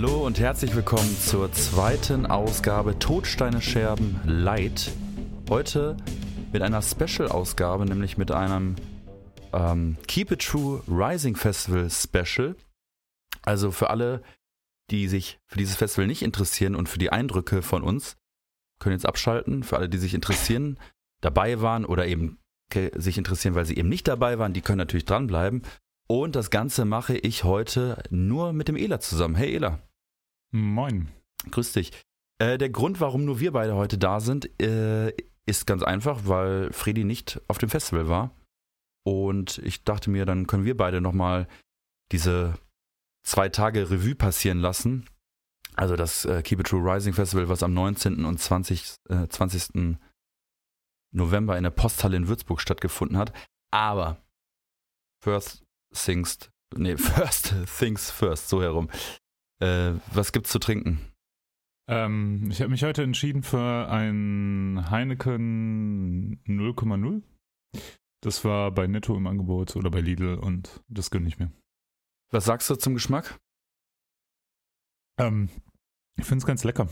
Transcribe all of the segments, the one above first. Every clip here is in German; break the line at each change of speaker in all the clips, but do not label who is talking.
Hallo und herzlich willkommen zur zweiten Ausgabe Todsteine Scherben Light. Heute mit einer Special-Ausgabe, nämlich mit einem ähm, Keep It True Rising Festival Special. Also für alle, die sich für dieses Festival nicht interessieren und für die Eindrücke von uns, können jetzt abschalten. Für alle, die sich interessieren, dabei waren oder eben sich interessieren, weil sie eben nicht dabei waren, die können natürlich dranbleiben. Und das Ganze mache ich heute nur mit dem Ela zusammen. Hey Ela.
Moin.
Grüß dich. Äh, der Grund, warum nur wir beide heute da sind, äh, ist ganz einfach, weil Freddy nicht auf dem Festival war. Und ich dachte mir, dann können wir beide nochmal diese zwei Tage Revue passieren lassen. Also das äh, Keep It True Rising Festival, was am 19. und 20. 20. Äh, November in der Posthalle in Würzburg stattgefunden hat. Aber first things, nee, first things first, so herum. Äh, was gibt's zu trinken?
Ähm, ich habe mich heute entschieden für ein Heineken 0,0. Das war bei Netto im Angebot oder bei Lidl und das gönne ich mir.
Was sagst du zum Geschmack?
Ähm, ich finde es ganz lecker.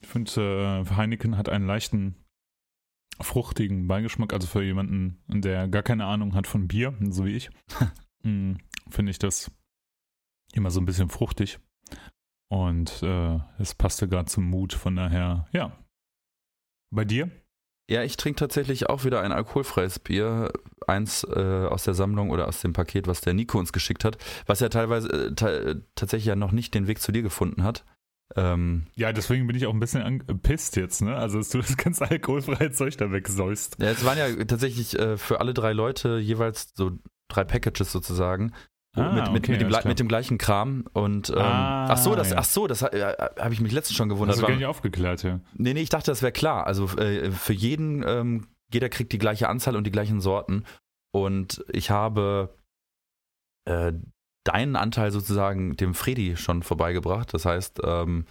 Ich finde, äh, Heineken hat einen leichten, fruchtigen Beigeschmack. Also für jemanden, der gar keine Ahnung hat von Bier, so wie ich, mm, finde ich das immer so ein bisschen fruchtig. Und äh, es passte gerade zum Mut, von daher, ja. Bei dir?
Ja, ich trinke tatsächlich auch wieder ein alkoholfreies Bier. Eins äh, aus der Sammlung oder aus dem Paket, was der Nico uns geschickt hat, was ja teilweise äh, tatsächlich ja noch nicht den Weg zu dir gefunden hat.
Ähm, ja, deswegen bin ich auch ein bisschen angepisst jetzt, ne? Also, dass du das ganze alkoholfreie Zeug da wegsäust.
Ja, es waren ja tatsächlich äh, für alle drei Leute jeweils so drei Packages sozusagen. Ah, mit, okay, mit, dem, mit, dem, gleichen Kram und ähm, ah, ach so, das, ja. ach so, das äh, habe ich mich letztens schon gewundert.
Hast du gar nicht aufgeklärt, ja.
Nee, nee, ich dachte, das wäre klar. Also äh, für jeden, ähm, jeder kriegt die gleiche Anzahl und die gleichen Sorten. Und ich habe äh, deinen Anteil sozusagen dem Freddy schon vorbeigebracht. Das heißt, ähm,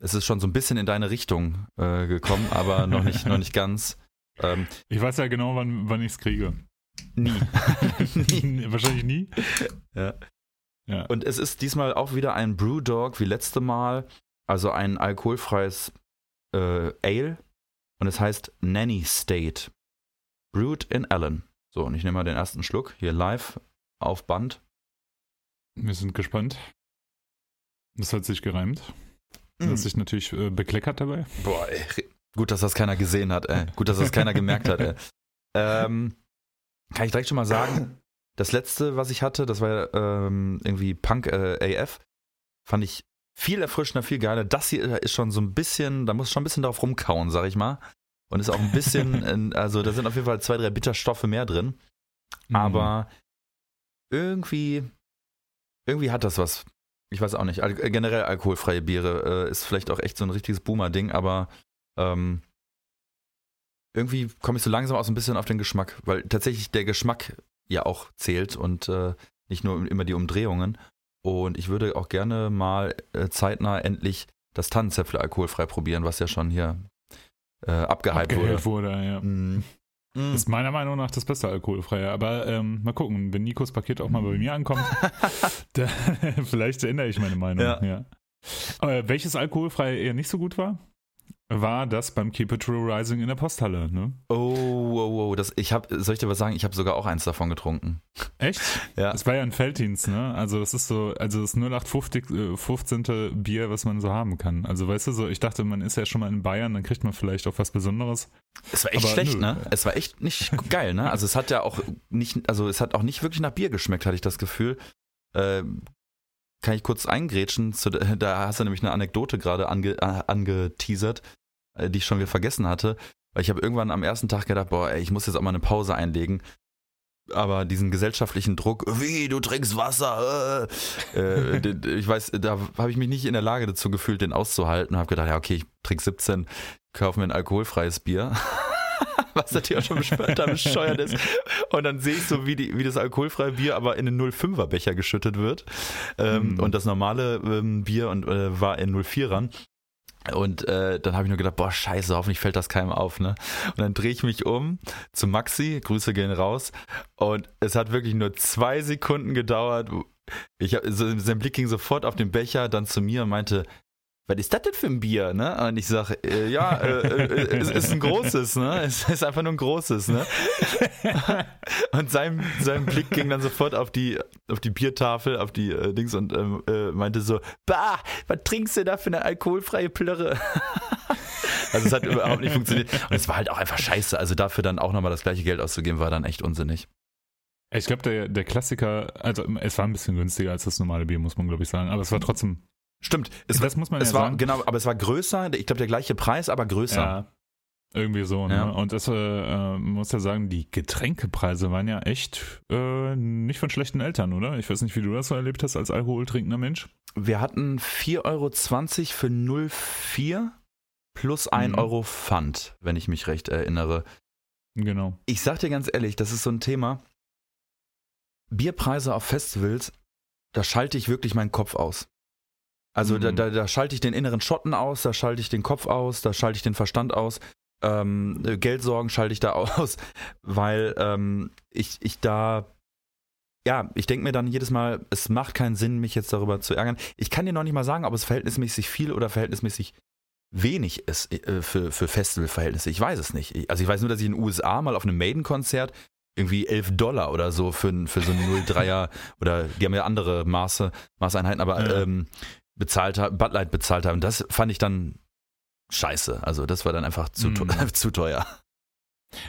es ist schon so ein bisschen in deine Richtung äh, gekommen, aber noch nicht, noch nicht ganz.
Ähm, ich weiß ja genau, wann, wann ich es kriege.
Nie.
nie. Wahrscheinlich nie.
Ja. ja. Und es ist diesmal auch wieder ein Brewdog wie letzte Mal. Also ein alkoholfreies äh, Ale. Und es heißt Nanny State. Brewed in Allen. So, und ich nehme mal den ersten Schluck hier live auf Band.
Wir sind gespannt. Das hat sich gereimt. Das hat mm. sich natürlich äh, bekleckert dabei.
Boah, ey. Gut, dass das keiner gesehen hat, ey. Gut, dass das keiner gemerkt hat, ey. Ähm, kann ich direkt schon mal sagen, das letzte, was ich hatte, das war ähm, irgendwie Punk äh, AF. Fand ich viel erfrischender, viel geiler. Das hier ist schon so ein bisschen, da muss schon ein bisschen drauf rumkauen, sag ich mal. Und ist auch ein bisschen, also da sind auf jeden Fall zwei, drei Bitterstoffe mehr drin. Mhm. Aber irgendwie, irgendwie hat das was. Ich weiß auch nicht. Al generell alkoholfreie Biere äh, ist vielleicht auch echt so ein richtiges Boomer-Ding, aber ähm, irgendwie komme ich so langsam auch so ein bisschen auf den Geschmack, weil tatsächlich der Geschmack ja auch zählt und äh, nicht nur immer die Umdrehungen. Und ich würde auch gerne mal äh, zeitnah endlich das Tannenzäpfle alkoholfrei probieren, was ja schon hier äh, abgehypt,
wurde. wurde ja. Mm. Das ist meiner Meinung nach das beste alkoholfreie. Aber ähm, mal gucken, wenn Nikos Paket auch mal bei mir ankommt, da, vielleicht ändere ich meine Meinung. Ja. ja. Aber welches alkoholfreie eher nicht so gut war? War das beim Keep It True Rising in der Posthalle, ne?
Oh, oh, oh, das, ich hab, soll ich dir was sagen? Ich habe sogar auch eins davon getrunken.
Echt? Ja. Das war ja ein Felddienst, ne? Also das ist so, also das 0850, 15. Äh, Bier, was man so haben kann. Also weißt du so, ich dachte, man ist ja schon mal in Bayern, dann kriegt man vielleicht auch was Besonderes.
Es war echt Aber schlecht, nö. ne? Es war echt nicht geil, ne? Also es hat ja auch nicht, also es hat auch nicht wirklich nach Bier geschmeckt, hatte ich das Gefühl. Äh, kann ich kurz eingrätschen. Zu, da hast du nämlich eine Anekdote gerade ange, äh, angeteasert, äh, die ich schon wieder vergessen hatte. Weil ich habe irgendwann am ersten Tag gedacht, boah, ey, ich muss jetzt auch mal eine Pause einlegen. Aber diesen gesellschaftlichen Druck, wie, du trinkst Wasser, äh, äh ich weiß, da habe ich mich nicht in der Lage dazu gefühlt, den auszuhalten. Habe gedacht, ja, okay, ich trinke 17, kaufe mir ein alkoholfreies Bier. Was natürlich auch schon bescheuert ist. Und dann sehe ich so, wie, die, wie das alkoholfreie Bier aber in den 05er Becher geschüttet wird. Ähm, mhm. Und das normale ähm, Bier und, äh, war in 04ern. Und äh, dann habe ich nur gedacht, boah, scheiße, hoffentlich fällt das keinem auf, ne? Und dann drehe ich mich um zu Maxi, Grüße gehen raus. Und es hat wirklich nur zwei Sekunden gedauert, ich hab, so, sein Blick ging sofort auf den Becher, dann zu mir und meinte, was ist das denn für ein Bier, ne? Und ich sage, äh, ja, äh, äh, es ist ein großes, ne? Es ist einfach nur ein großes, ne? und sein, sein Blick ging dann sofort auf die, auf die Biertafel, auf die äh, Dings und ähm, äh, meinte so, bah, was trinkst du da für eine alkoholfreie Plörre? also es hat überhaupt nicht funktioniert. Und es war halt auch einfach scheiße. Also dafür dann auch nochmal das gleiche Geld auszugeben, war dann echt unsinnig.
Ich glaube, der, der Klassiker, also es war ein bisschen günstiger als das normale Bier, muss man glaube ich sagen, aber es war trotzdem
Stimmt.
Es das muss man
es
ja
war,
sagen.
Genau, aber es war größer. Ich glaube, der gleiche Preis, aber größer.
Ja, irgendwie so. Ne?
Ja.
Und das, äh, äh, muss ja sagen, die Getränkepreise waren ja echt äh, nicht von schlechten Eltern, oder? Ich weiß nicht, wie du das so erlebt hast als alkoholtrinkender Mensch.
Wir hatten 4,20 Euro für 0,4 plus 1
Mhm.
Euro Pfand, wenn ich mich recht erinnere.
Genau.
Ich sag dir ganz ehrlich, das ist so ein Thema. Bierpreise auf Festivals, da schalte ich wirklich meinen Kopf aus. Also da,
Mhm.
da, da schalte ich den inneren Schotten aus, da schalte ich den Kopf aus, da schalte ich den Verstand aus. Ähm, äh, Geldsorgen schalte ich da aus, weil ähm, ich, ich da, ja, ich denke mir dann jedes Mal, es macht keinen Sinn, mich jetzt darüber zu ärgern. Ich kann dir noch nicht mal sagen, ob es verhältnismäßig viel oder verhältnismäßig wenig ist äh, für, für Festivalverhältnisse. Ich weiß es nicht. Ich- Also ich weiß nur, dass ich in den USA mal auf einem Maiden-Konzert irgendwie 11 Dollar oder so für, für so ein 03er oder die haben ja andere Maße, Maßeinheiten, aber
Ja.
ähm, bezahlt haben, Bud Light bezahlt haben. Das fand ich dann scheiße. Also das war dann einfach zu, teuer- zu teuer.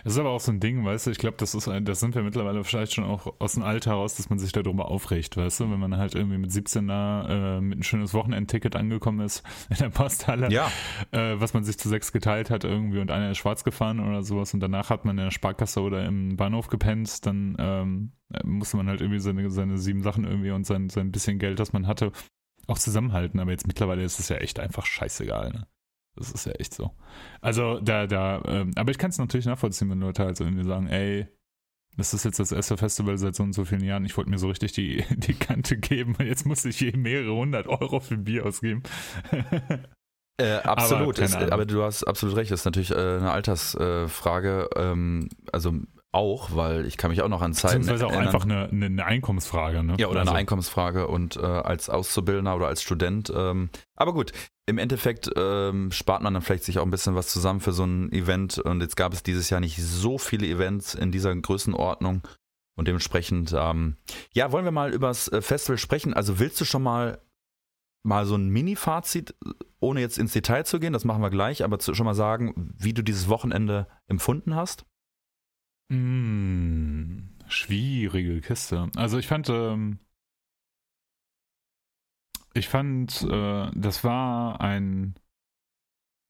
Das ist aber auch so ein Ding, weißt du, ich glaube, das ist ein, das sind wir mittlerweile vielleicht schon auch aus dem Alter heraus, dass man sich darüber aufregt, weißt du, wenn man halt irgendwie mit 17 da äh, mit ein schönes Wochenendticket angekommen ist in der Posthalle,
Ja,
äh, was man sich zu sechs geteilt hat irgendwie und einer ist schwarz gefahren oder sowas und danach hat man in der Sparkasse oder im Bahnhof gepennt, dann ähm, musste man halt irgendwie seine, seine sieben Sachen irgendwie und sein, sein bisschen Geld, das man hatte, auch zusammenhalten, aber jetzt mittlerweile ist es ja echt einfach scheißegal, ne? Das ist ja echt so. Also da, da, ähm, aber ich kann es natürlich nachvollziehen, wenn Leute halt so irgendwie sagen, ey, das ist jetzt das erste Festival seit so und so vielen Jahren, ich wollte mir so richtig die, die Kante geben und jetzt muss ich hier mehrere hundert Euro für Bier ausgeben.
Äh, absolut,
keine
ist, aber du hast absolut recht, das ist natürlich äh, eine Altersfrage, ähm, also auch, weil ich kann mich auch noch an Zeiten
Beziehungsweise auch
erinnern.
einfach eine, eine, eine Einkommensfrage, ne?
Ja, oder
also,
eine Einkommensfrage und äh, als Auszubildender oder als Student. Ähm, aber gut, im Endeffekt ähm, spart man dann vielleicht sich auch ein bisschen was zusammen für so ein Event. Und jetzt gab es dieses Jahr nicht so viele Events in dieser Größenordnung. Und dementsprechend, ähm, ja, wollen wir mal übers äh, Festival sprechen. Also willst du schon mal mal so ein Mini-Fazit, ohne jetzt ins Detail zu gehen, das machen wir gleich, aber zu, schon mal sagen, wie du dieses Wochenende empfunden hast?
Mm, schwierige Kiste. Also ich fand, ähm, ich fand, äh, das war ein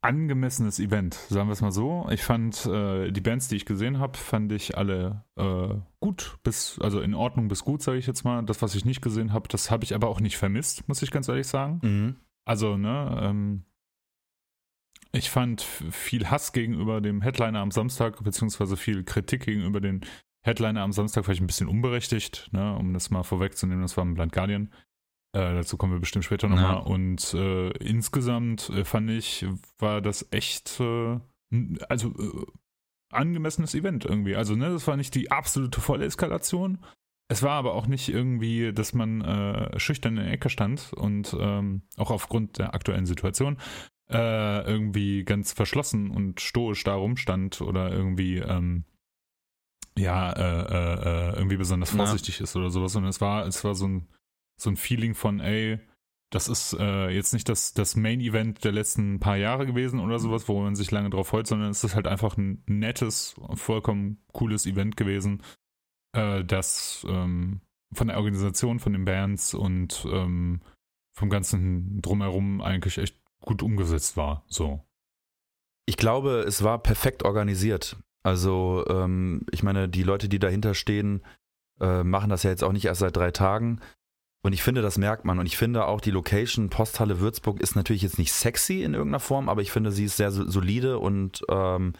angemessenes Event, sagen wir es mal so. Ich fand äh, die Bands, die ich gesehen habe, fand ich alle äh, gut, bis also in Ordnung bis gut, sage ich jetzt mal. Das, was ich nicht gesehen habe, das habe ich aber auch nicht vermisst, muss ich ganz ehrlich sagen.
Mhm.
Also, ne, ähm, ich fand viel Hass gegenüber dem Headliner am Samstag, beziehungsweise viel Kritik gegenüber den Headliner am Samstag, vielleicht ein bisschen unberechtigt, ne, um das mal vorwegzunehmen, das war ein Blind Guardian. Äh, dazu kommen wir bestimmt später nochmal.
Ja.
Und äh, insgesamt äh, fand ich, war das echt, äh, also äh, angemessenes Event irgendwie. Also, ne, das war nicht die absolute volle Eskalation. Es war aber auch nicht irgendwie, dass man äh, schüchtern in der Ecke stand und ähm, auch aufgrund der aktuellen Situation äh, irgendwie ganz verschlossen und stoisch da rumstand oder irgendwie ähm, ja äh, äh, äh, irgendwie besonders vorsichtig ist oder sowas. Und es war, es war so ein, so ein Feeling von, ey, das ist äh, jetzt nicht das, das Main-Event der letzten paar Jahre gewesen oder sowas, wo man sich lange drauf freut, sondern es ist halt einfach ein nettes, vollkommen cooles Event gewesen, äh, das ähm, von der Organisation, von den Bands und ähm, vom ganzen Drumherum eigentlich echt gut umgesetzt war. So.
Ich glaube, es war perfekt organisiert. Also, ähm, ich meine, die Leute, die dahinter stehen, äh, machen das ja jetzt auch nicht erst seit drei Tagen. Und ich finde, das merkt man. Und ich finde auch, die Location Posthalle Würzburg ist natürlich jetzt nicht sexy in irgendeiner Form, aber ich finde, sie ist sehr so- solide und ähm,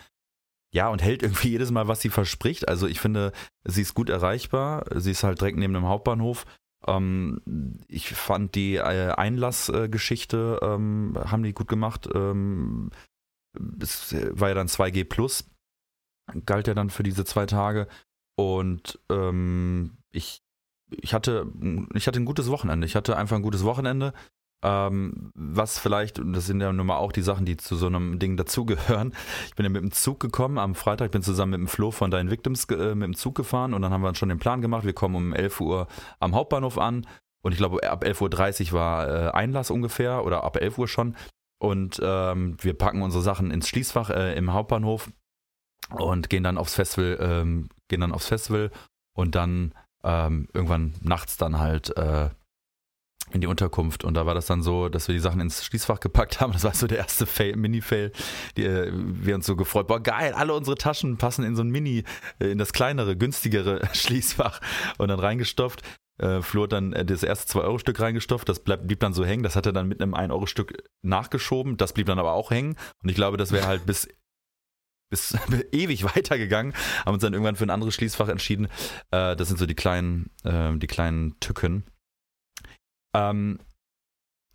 ja, und hält irgendwie jedes Mal, was sie verspricht. Also ich finde, sie ist gut erreichbar. Sie ist halt direkt neben dem Hauptbahnhof. Ähm, ich fand die äh, Einlassgeschichte, ähm, haben die gut gemacht. Ähm, es war ja dann 2G Plus, galt ja dann für diese zwei Tage. Und ähm, ich ich hatte, ich hatte ein gutes Wochenende. Ich hatte einfach ein gutes Wochenende. Ähm, was vielleicht, und das sind ja nun mal auch die Sachen, die zu so einem Ding dazugehören. Ich bin ja mit dem Zug gekommen am Freitag, bin zusammen mit dem Flo von Deinen Victims äh, mit dem Zug gefahren und dann haben wir schon den Plan gemacht. Wir kommen um 11 Uhr am Hauptbahnhof an und ich glaube, ab 11.30 Uhr war äh, Einlass ungefähr oder ab 11 Uhr schon. Und ähm, wir packen unsere Sachen ins Schließfach äh, im Hauptbahnhof und gehen dann aufs Festival, ähm, gehen dann aufs Festival und dann ähm, irgendwann nachts dann halt äh, in die Unterkunft. Und da war das dann so, dass wir die Sachen ins Schließfach gepackt haben. Das war so der erste Fail, Mini-Fail, äh, wir uns so gefreut. Boah, geil, alle unsere Taschen passen in so ein Mini, äh, in das kleinere, günstigere Schließfach und dann reingestopft. Äh, Flo hat dann äh, das erste 2-Euro-Stück reingestopft, das bleib, blieb dann so hängen. Das hat er dann mit einem 1-Euro-Stück nachgeschoben, das blieb dann aber auch hängen. Und ich glaube, das wäre halt bis bis ewig weitergegangen, haben uns dann irgendwann für ein anderes Schließfach entschieden. Das sind so die kleinen, die kleinen Tücken. Ähm,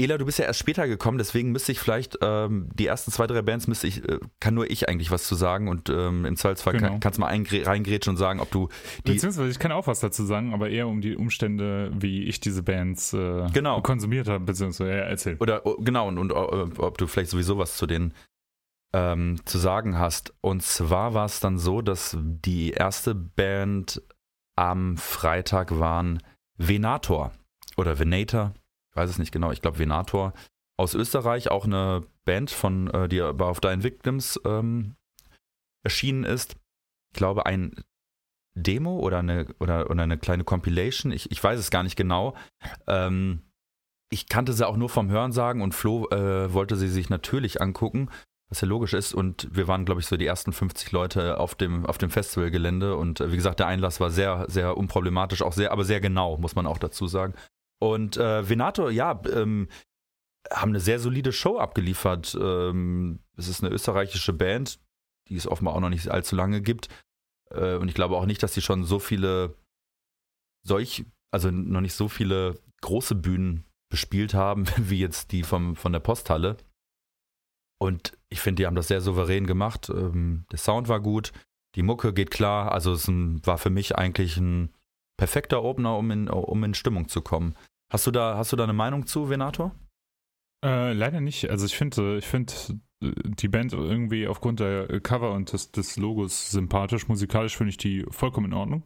Ela, du bist ja erst später gekommen, deswegen müsste ich vielleicht ähm, die ersten zwei, drei Bands müsste ich, äh, kann nur ich eigentlich was zu sagen und ähm, im Zweifelsfall genau. kann, kannst du mal reingrätschen und sagen, ob du
die. Beziehungsweise ich kann auch was dazu sagen, aber eher um die Umstände, wie ich diese Bands äh,
genau.
konsumiert habe, beziehungsweise ja, erzähl.
Oder oh, genau, und, und ob du vielleicht sowieso was zu den ähm, zu sagen hast. Und zwar war es dann so, dass die erste Band am Freitag waren Venator oder Venator, ich weiß es nicht genau, ich glaube Venator aus Österreich, auch eine Band von, äh, die aber auf Dying Victims ähm, erschienen ist. Ich glaube ein Demo oder eine, oder, oder eine kleine Compilation, ich, ich weiß es gar nicht genau. Ähm, ich kannte sie auch nur vom Hörensagen und Flo äh, wollte sie sich natürlich angucken was ja logisch ist. Und wir waren, glaube ich, so die ersten 50 Leute auf dem, auf dem Festivalgelände. Und äh, wie gesagt, der Einlass war sehr, sehr unproblematisch, auch sehr, aber sehr genau, muss man auch dazu sagen. Und äh, Venato, ja, ähm, haben eine sehr solide Show abgeliefert. Ähm, es ist eine österreichische Band, die es offenbar auch noch nicht allzu lange gibt. Äh, und ich glaube auch nicht, dass die schon so viele solch, also noch nicht so viele große Bühnen bespielt haben, wie jetzt die vom, von der Posthalle. Und ich finde, die haben das sehr souverän gemacht. Ähm, der Sound war gut, die Mucke geht klar. Also es war für mich eigentlich ein perfekter Opener, um in, um in Stimmung zu kommen. Hast du da, hast du da eine Meinung zu, Venator?
Äh, leider nicht. Also ich finde, ich finde die Band irgendwie aufgrund der Cover und des, des Logos sympathisch. Musikalisch finde ich die vollkommen in Ordnung.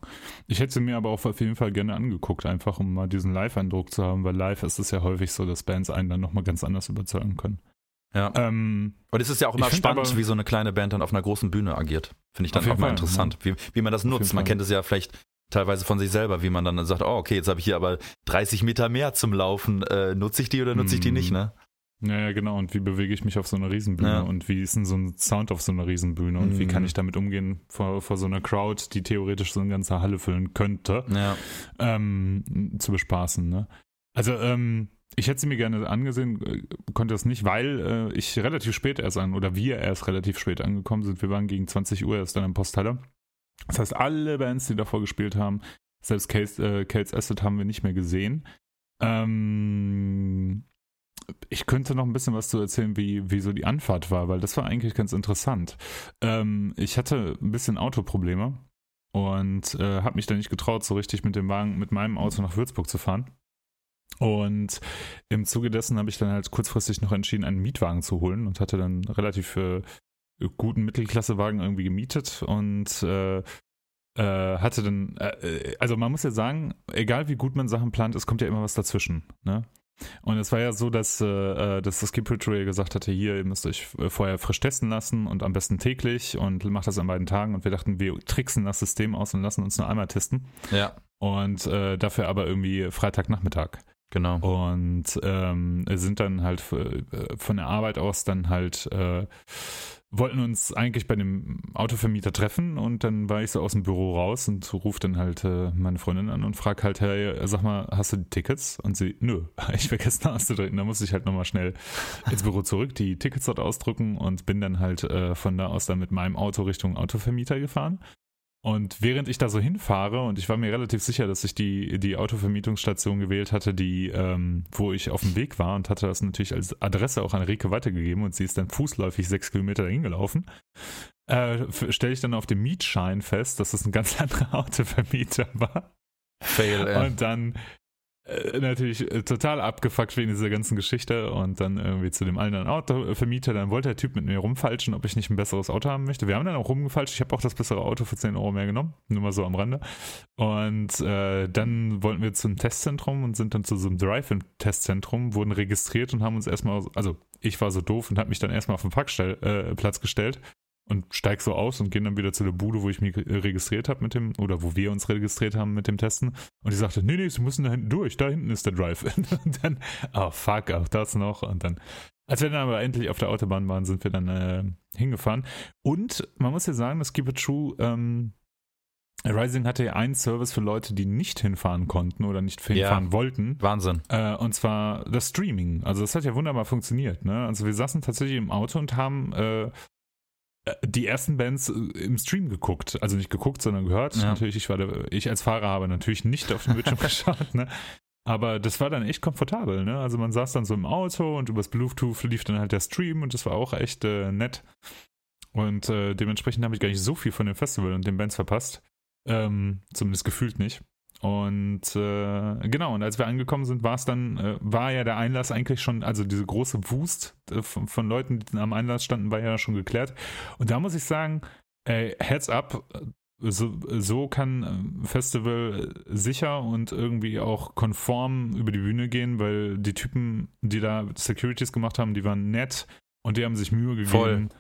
Ich hätte sie mir aber auch auf jeden Fall gerne angeguckt, einfach um mal diesen Live-Eindruck zu haben, weil live ist es ja häufig so, dass Bands einen dann nochmal ganz anders überzeugen können.
Ja. Ähm, und es ist ja auch immer spannend, aber, wie so eine kleine Band dann auf einer großen Bühne agiert. Finde ich dann auch mal interessant, ja. wie, wie man das nutzt. Man kennt es ja vielleicht teilweise von sich selber, wie man dann sagt, oh, okay, jetzt habe ich hier aber 30 Meter mehr zum Laufen. Äh, nutze ich die oder nutze ich die nicht, ne?
Ja, ja, genau. Und wie bewege ich mich auf so einer Riesenbühne? Ja. Und wie ist denn so ein Sound auf so einer Riesenbühne? Und mhm. wie kann mhm. ich damit umgehen vor, vor so einer Crowd, die theoretisch so eine ganze Halle füllen könnte,
ja.
ähm, zu bespaßen, ne? Also, ähm, ich hätte sie mir gerne angesehen, äh, konnte das nicht, weil äh, ich relativ spät erst an, oder wir erst relativ spät angekommen sind. Wir waren gegen 20 Uhr erst dann im Posthalle. Das heißt, alle Bands, die davor gespielt haben, selbst Case, äh, Cales Asset haben wir nicht mehr gesehen. Ähm, ich könnte noch ein bisschen was zu erzählen, wie, wie so die Anfahrt war, weil das war eigentlich ganz interessant. Ähm, ich hatte ein bisschen Autoprobleme und äh, habe mich dann nicht getraut, so richtig mit dem Wagen, mit meinem Auto nach Würzburg zu fahren. Und im Zuge dessen habe ich dann halt kurzfristig noch entschieden, einen Mietwagen zu holen und hatte dann relativ äh, guten Mittelklassewagen irgendwie gemietet und äh, äh, hatte dann, äh, äh, also man muss ja sagen, egal wie gut man Sachen plant, es kommt ja immer was dazwischen. Ne? Und es war ja so, dass, äh, dass das Skip Trail gesagt hatte, hier, ihr müsst euch vorher frisch testen lassen und am besten täglich und macht das an beiden Tagen. Und wir dachten, wir tricksen das System aus und lassen uns nur einmal testen.
Ja.
Und dafür aber irgendwie Freitagnachmittag.
Genau.
Und ähm, sind dann halt äh, von der Arbeit aus dann halt, äh, wollten uns eigentlich bei dem Autovermieter treffen und dann war ich so aus dem Büro raus und rufe dann halt äh, meine Freundin an und frage halt, hey, sag mal, hast du die Tickets? Und sie, nö, ich vergessen auszudrücken. Da musste ich halt nochmal schnell ins Büro zurück, die Tickets dort ausdrücken und bin dann halt äh, von da aus dann mit meinem Auto Richtung Autovermieter gefahren. Und während ich da so hinfahre, und ich war mir relativ sicher, dass ich die, die Autovermietungsstation gewählt hatte, die, ähm, wo ich auf dem Weg war und hatte das natürlich als Adresse auch an Rike weitergegeben und sie ist dann fußläufig sechs Kilometer dahin gelaufen, äh, stelle ich dann auf dem Mietschein fest, dass das ein ganz anderer Autovermieter war.
Fail, ey.
Und dann natürlich äh, total abgefuckt wegen dieser ganzen Geschichte und dann irgendwie zu dem anderen Autovermieter, dann wollte der Typ mit mir rumfalschen, ob ich nicht ein besseres Auto haben möchte. Wir haben dann auch rumgefalscht, ich habe auch das bessere Auto für 10 Euro mehr genommen, nur mal so am Rande. Und äh, dann wollten wir zum Testzentrum und sind dann zu so einem Drive-In-Testzentrum, wurden registriert und haben uns erstmal, also ich war so doof und habe mich dann erstmal auf den Parkplatz äh, gestellt und steig so aus und gehen dann wieder zu der Bude, wo ich mich registriert habe mit dem, oder wo wir uns registriert haben mit dem Testen. Und die sagte, nee, nee, sie müssen da hinten durch, da hinten ist der Drive. und dann, oh fuck, auch das noch. Und dann, als wir dann aber endlich auf der Autobahn waren, sind wir dann äh, hingefahren. Und man muss ja sagen, das Keep It True, ähm, Rising hatte ja einen Service für Leute, die nicht hinfahren konnten oder nicht hinfahren ja, wollten.
Wahnsinn.
Äh, und zwar das Streaming. Also das hat ja wunderbar funktioniert. Ne? Also wir saßen tatsächlich im Auto und haben äh, die ersten Bands äh, im Stream geguckt. Also nicht geguckt, sondern gehört. Ja. Natürlich, ich, war der, ich als Fahrer habe natürlich nicht auf den Bildschirm geschaut, ne? Aber das war dann echt komfortabel, ne? Also man saß dann so im Auto und übers Bluetooth lief dann halt der Stream und das war auch echt äh, nett. Und äh, dementsprechend habe ich gar nicht so viel von dem Festival und den Bands verpasst. Ähm, zumindest gefühlt nicht. Und äh, genau, und als wir angekommen sind, war es dann, äh, war ja der Einlass eigentlich schon, also diese große Wust äh, von, von, Leuten, die am Einlass standen, war ja schon geklärt. Und da muss ich sagen, ey, Heads up, so, so kann ein Festival sicher und irgendwie auch konform über die Bühne gehen, weil die Typen, die da Securities gemacht haben, die waren nett und die haben sich Mühe gegeben,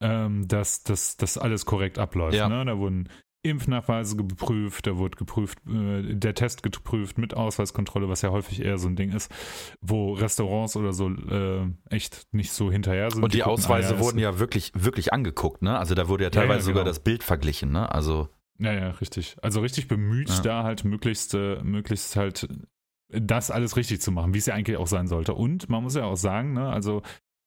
ähm, dass das alles korrekt abläuft. Ja. Ne? Da wurden Impfnachweise geprüft, da wurde geprüft, äh, der Test geprüft mit Ausweiskontrolle, was ja häufig eher so ein Ding ist, wo Restaurants oder so äh, echt nicht so hinterher sind.
Und die, die Ausweise ah, ja, wurden ja wirklich, wirklich angeguckt, ne? Also da wurde ja teilweise ja, ja, genau. sogar das Bild verglichen, ne? Also.
Ja, ja, richtig. Also richtig bemüht, da halt möglichst, äh, möglichst halt das alles richtig zu machen, wie es ja eigentlich auch sein sollte. Und man muss ja auch sagen, ne, also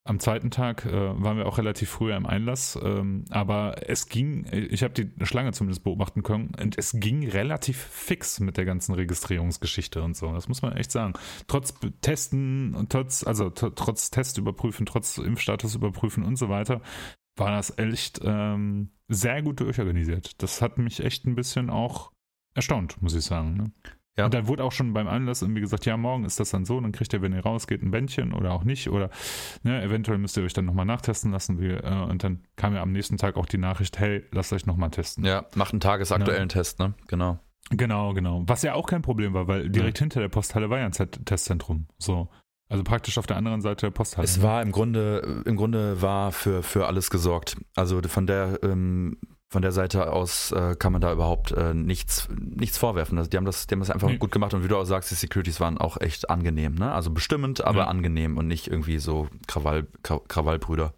am zweiten Tag äh, waren wir auch relativ früh im Einlass, ähm, aber es ging, ich habe die Schlange zumindest beobachten können und es ging relativ fix mit der ganzen Registrierungsgeschichte und so. Das muss man echt sagen. Trotz Testen trotz, also trotz Test überprüfen, trotz Impfstatus überprüfen und so weiter, war das echt ähm, sehr gut durchorganisiert. Das hat mich echt ein bisschen auch erstaunt, muss ich sagen. Ne? Ja. Und dann wurde auch schon beim Anlass irgendwie gesagt, ja, morgen ist das dann so, dann kriegt ihr, wenn ihr rausgeht, ein Bändchen oder auch nicht. Oder ne, eventuell müsst ihr euch dann nochmal nachtesten lassen. Wie, äh, und dann kam ja am nächsten Tag auch die Nachricht, hey, lasst euch nochmal testen.
Ja, macht einen tagesaktuellen ja. Test, ne? Genau.
Genau, genau. Was ja auch kein Problem war, weil direkt ja. hinter der Posthalle war ja ein Testzentrum. So. Also praktisch auf der anderen Seite der Posthalle.
Es war im Grunde, im Grunde war für, für alles gesorgt. Also von der ähm, von der Seite aus äh, kann man da überhaupt äh, nichts, nichts vorwerfen. Also die, haben das, die haben das einfach nee. gut gemacht und wie du auch sagst, die Securities waren auch echt angenehm. Ne? Also bestimmend, aber ja. angenehm und nicht irgendwie so Krawall, Krawallbrüder.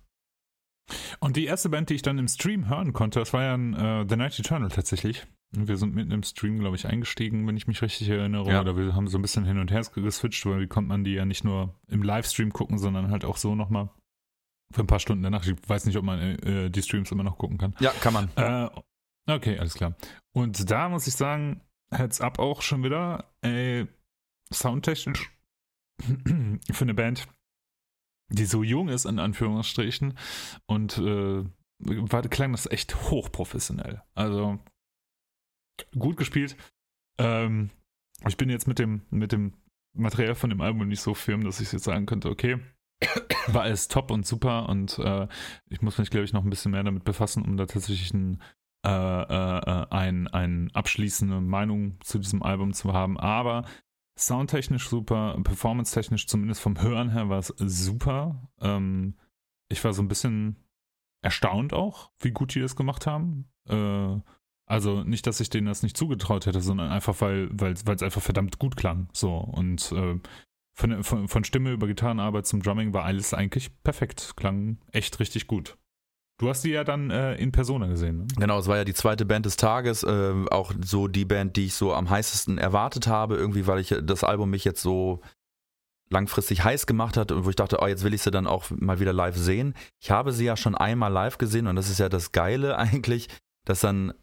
Und die erste Band, die ich dann im Stream hören konnte, das war ja ein, uh, The Night Eternal tatsächlich. Wir sind mitten im Stream, glaube ich, eingestiegen, wenn ich mich richtig erinnere. Ja. Oder wir haben so ein bisschen hin und her geswitcht, weil wie konnte man die ja nicht nur im Livestream gucken, sondern halt auch so nochmal für ein paar Stunden danach. Ich weiß nicht, ob man äh, die Streams immer noch gucken kann.
Ja, kann man.
Äh, okay, alles klar. Und da muss ich sagen, Heads up auch schon wieder, ey, soundtechnisch für eine Band, die so jung ist, in Anführungsstrichen, und äh, war, klang das echt hochprofessionell. Also gut gespielt. Ähm, ich bin jetzt mit dem, mit dem Material von dem Album nicht so firm, dass ich jetzt sagen könnte, okay, war alles top und super und äh, ich muss mich, glaube ich, noch ein bisschen mehr damit befassen, um da tatsächlich ein, äh, äh, ein, ein abschließende Meinung zu diesem Album zu haben. Aber soundtechnisch super, performance-technisch zumindest vom Hören her war es super. Ähm, ich war so ein bisschen erstaunt auch, wie gut die das gemacht haben. Äh, also nicht, dass ich denen das nicht zugetraut hätte, sondern einfach, weil es einfach verdammt gut klang. So und äh, von, von, von Stimme über Gitarrenarbeit zum Drumming war alles eigentlich perfekt. Klang echt richtig gut. Du hast die ja dann äh, in Persona gesehen. Ne?
Genau, es war ja die zweite Band des Tages, äh, auch so die Band, die ich so am heißesten erwartet habe, irgendwie, weil ich das Album mich jetzt so langfristig heiß gemacht hat und wo ich dachte, oh, jetzt will ich sie dann auch mal wieder live sehen. Ich habe sie ja schon einmal live gesehen und das ist ja das Geile eigentlich, dass dann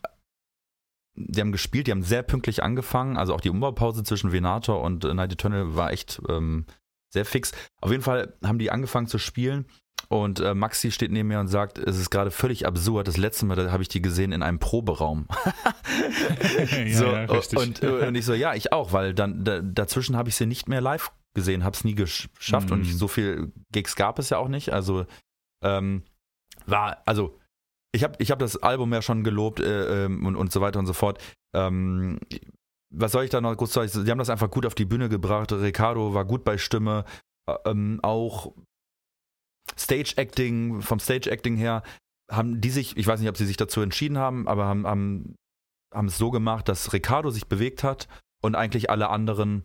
die haben gespielt, die haben sehr pünktlich angefangen. Also auch die Umbaupause zwischen Venator und Night Eternal war echt ähm, sehr fix. Auf jeden Fall haben die angefangen zu spielen Und äh, Maxi steht neben mir und sagt, es ist gerade völlig absurd. Das letzte Mal habe ich die gesehen in einem Proberaum.
ja,
so,
ja, richtig.
und, äh, und ich so, ja, ich auch, weil dann da, dazwischen habe ich sie nicht mehr live gesehen, habe es nie geschafft und
Mhm.
ich, so viel Gigs gab es ja auch nicht. Also ähm, war, also ich habe ich hab das Album ja schon gelobt äh, ähm, und, und so weiter und so fort. Ähm, was soll ich da noch groß sagen? Die haben das einfach gut auf die Bühne gebracht. Ricardo war gut bei Stimme. Äh, Ähm, auch Stage Acting, vom Stage Acting her, haben die sich, ich weiß nicht, ob sie sich dazu entschieden haben, aber haben, haben, haben es so gemacht, dass Ricardo sich bewegt hat und eigentlich alle anderen,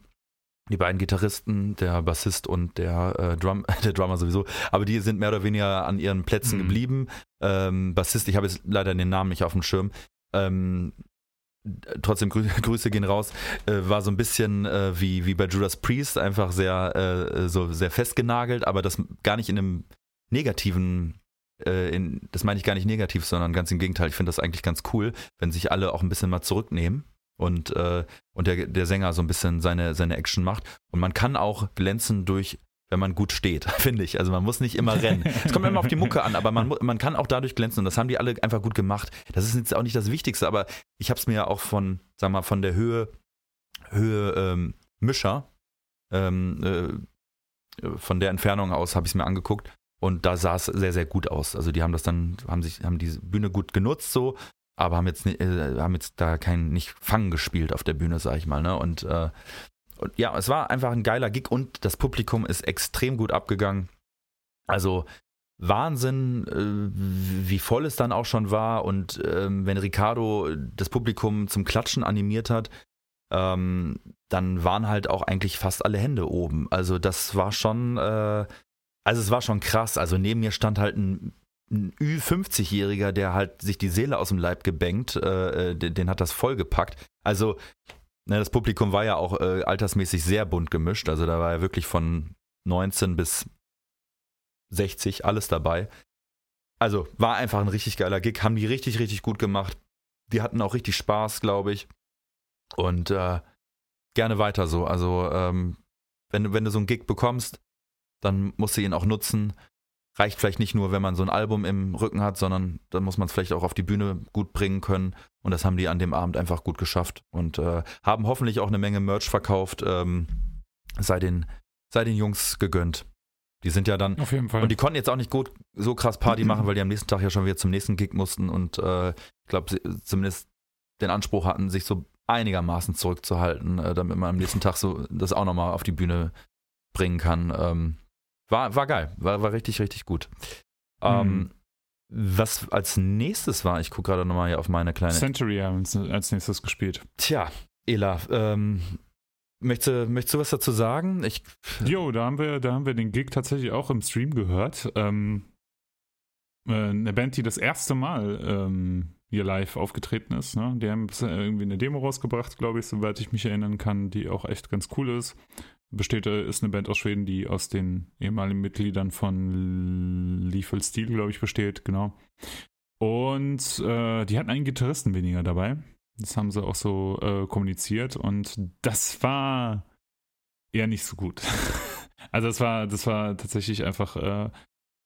die beiden Gitarristen, der Bassist und der, äh, Drum, der Drummer sowieso, aber die sind mehr oder weniger an ihren Plätzen
Mhm.
geblieben. Ähm, Bassist, ich habe jetzt leider den Namen nicht auf dem Schirm. Ähm, trotzdem Grü Grüße gehen raus, äh, war so ein bisschen äh, wie, wie bei Judas Priest, einfach sehr, äh, so sehr festgenagelt, aber das gar nicht in einem negativen, äh, in, das meine ich gar nicht negativ, sondern ganz im Gegenteil. Ich finde das eigentlich ganz cool, wenn sich alle auch ein bisschen mal zurücknehmen und, äh, und der, der Sänger so ein bisschen seine, seine Action macht. Und man kann auch glänzen durch, wenn man gut steht, finde ich. Also man muss nicht immer rennen. Es kommt immer auf die Mucke an, aber man, man kann auch dadurch glänzen und das haben die alle einfach gut gemacht. Das ist jetzt auch nicht das Wichtigste, aber ich habe es mir ja auch von, sag mal, von der Höhe, Höhe ähm, Mischer, ähm, äh, von der Entfernung aus habe ich es mir angeguckt und da sah es sehr, sehr gut aus. Also die haben das dann, haben sich, haben die Bühne gut genutzt so, aber haben jetzt, äh, haben jetzt da kein, nicht Fangen gespielt auf der Bühne, sag ich mal, ne? Und, äh, und ja, es war einfach ein geiler Gig und das Publikum ist extrem gut abgegangen. Also Wahnsinn, äh, wie voll es dann auch schon war und ähm, wenn Ricardo das Publikum zum Klatschen animiert hat, ähm, dann waren halt auch eigentlich fast alle Hände oben. Also das war schon, äh, also es war schon krass. Also neben mir stand halt ein, ein Ü50-Jähriger, der halt sich die Seele aus dem Leib gebenkt, äh, äh, den, den hat das vollgepackt. Also ne, das Publikum war ja auch äh, altersmäßig sehr bunt gemischt. Also da war ja wirklich von 19 bis 60 alles dabei. Also war einfach ein richtig geiler Gig, haben die richtig, richtig gut gemacht. Die hatten auch richtig Spaß, glaube ich. Und äh, gerne weiter so. Also ähm, wenn, wenn du so einen Gig bekommst, dann musst du ihn auch nutzen. Reicht vielleicht nicht nur, wenn man so ein Album im Rücken hat, sondern dann muss man es vielleicht auch auf die Bühne gut bringen können. Und das haben die an dem Abend einfach gut geschafft und äh, haben hoffentlich auch eine Menge Merch verkauft. Ähm, sei, den, sei den Jungs gegönnt. Die sind ja dann
Auf jeden Fall.
und die konnten jetzt auch nicht gut so krass Party machen, weil die am nächsten Tag ja schon wieder zum nächsten Gig mussten und äh, ich glaube, zumindest den Anspruch hatten, sich so einigermaßen zurückzuhalten, äh, damit man am nächsten Tag so das auch nochmal auf die Bühne bringen kann. Ähm, war, war geil, war, war richtig, richtig gut. Ähm, Was als nächstes war, ich gucke gerade nochmal hier auf meine kleine.
Century haben wir als nächstes gespielt.
Tja, Ela, ähm, möchtest, du, möchtest du was dazu sagen? Ich,
Jo, da haben wir, da haben wir den Gig tatsächlich auch im Stream gehört. Ähm, äh, eine Band, die das erste Mal ähm, hier live aufgetreten ist. Ne? Die haben irgendwie eine Demo rausgebracht, glaube ich, soweit ich mich erinnern kann, die auch echt ganz cool ist. Besteht, äh, ist eine Band aus Schweden, die aus den ehemaligen Mitgliedern von Lethal Steel, glaube ich, besteht, genau. Und äh, die hatten einen Gitarristen weniger dabei. Das haben sie auch so äh, kommuniziert und das war eher nicht so gut. also das war, das war tatsächlich einfach äh,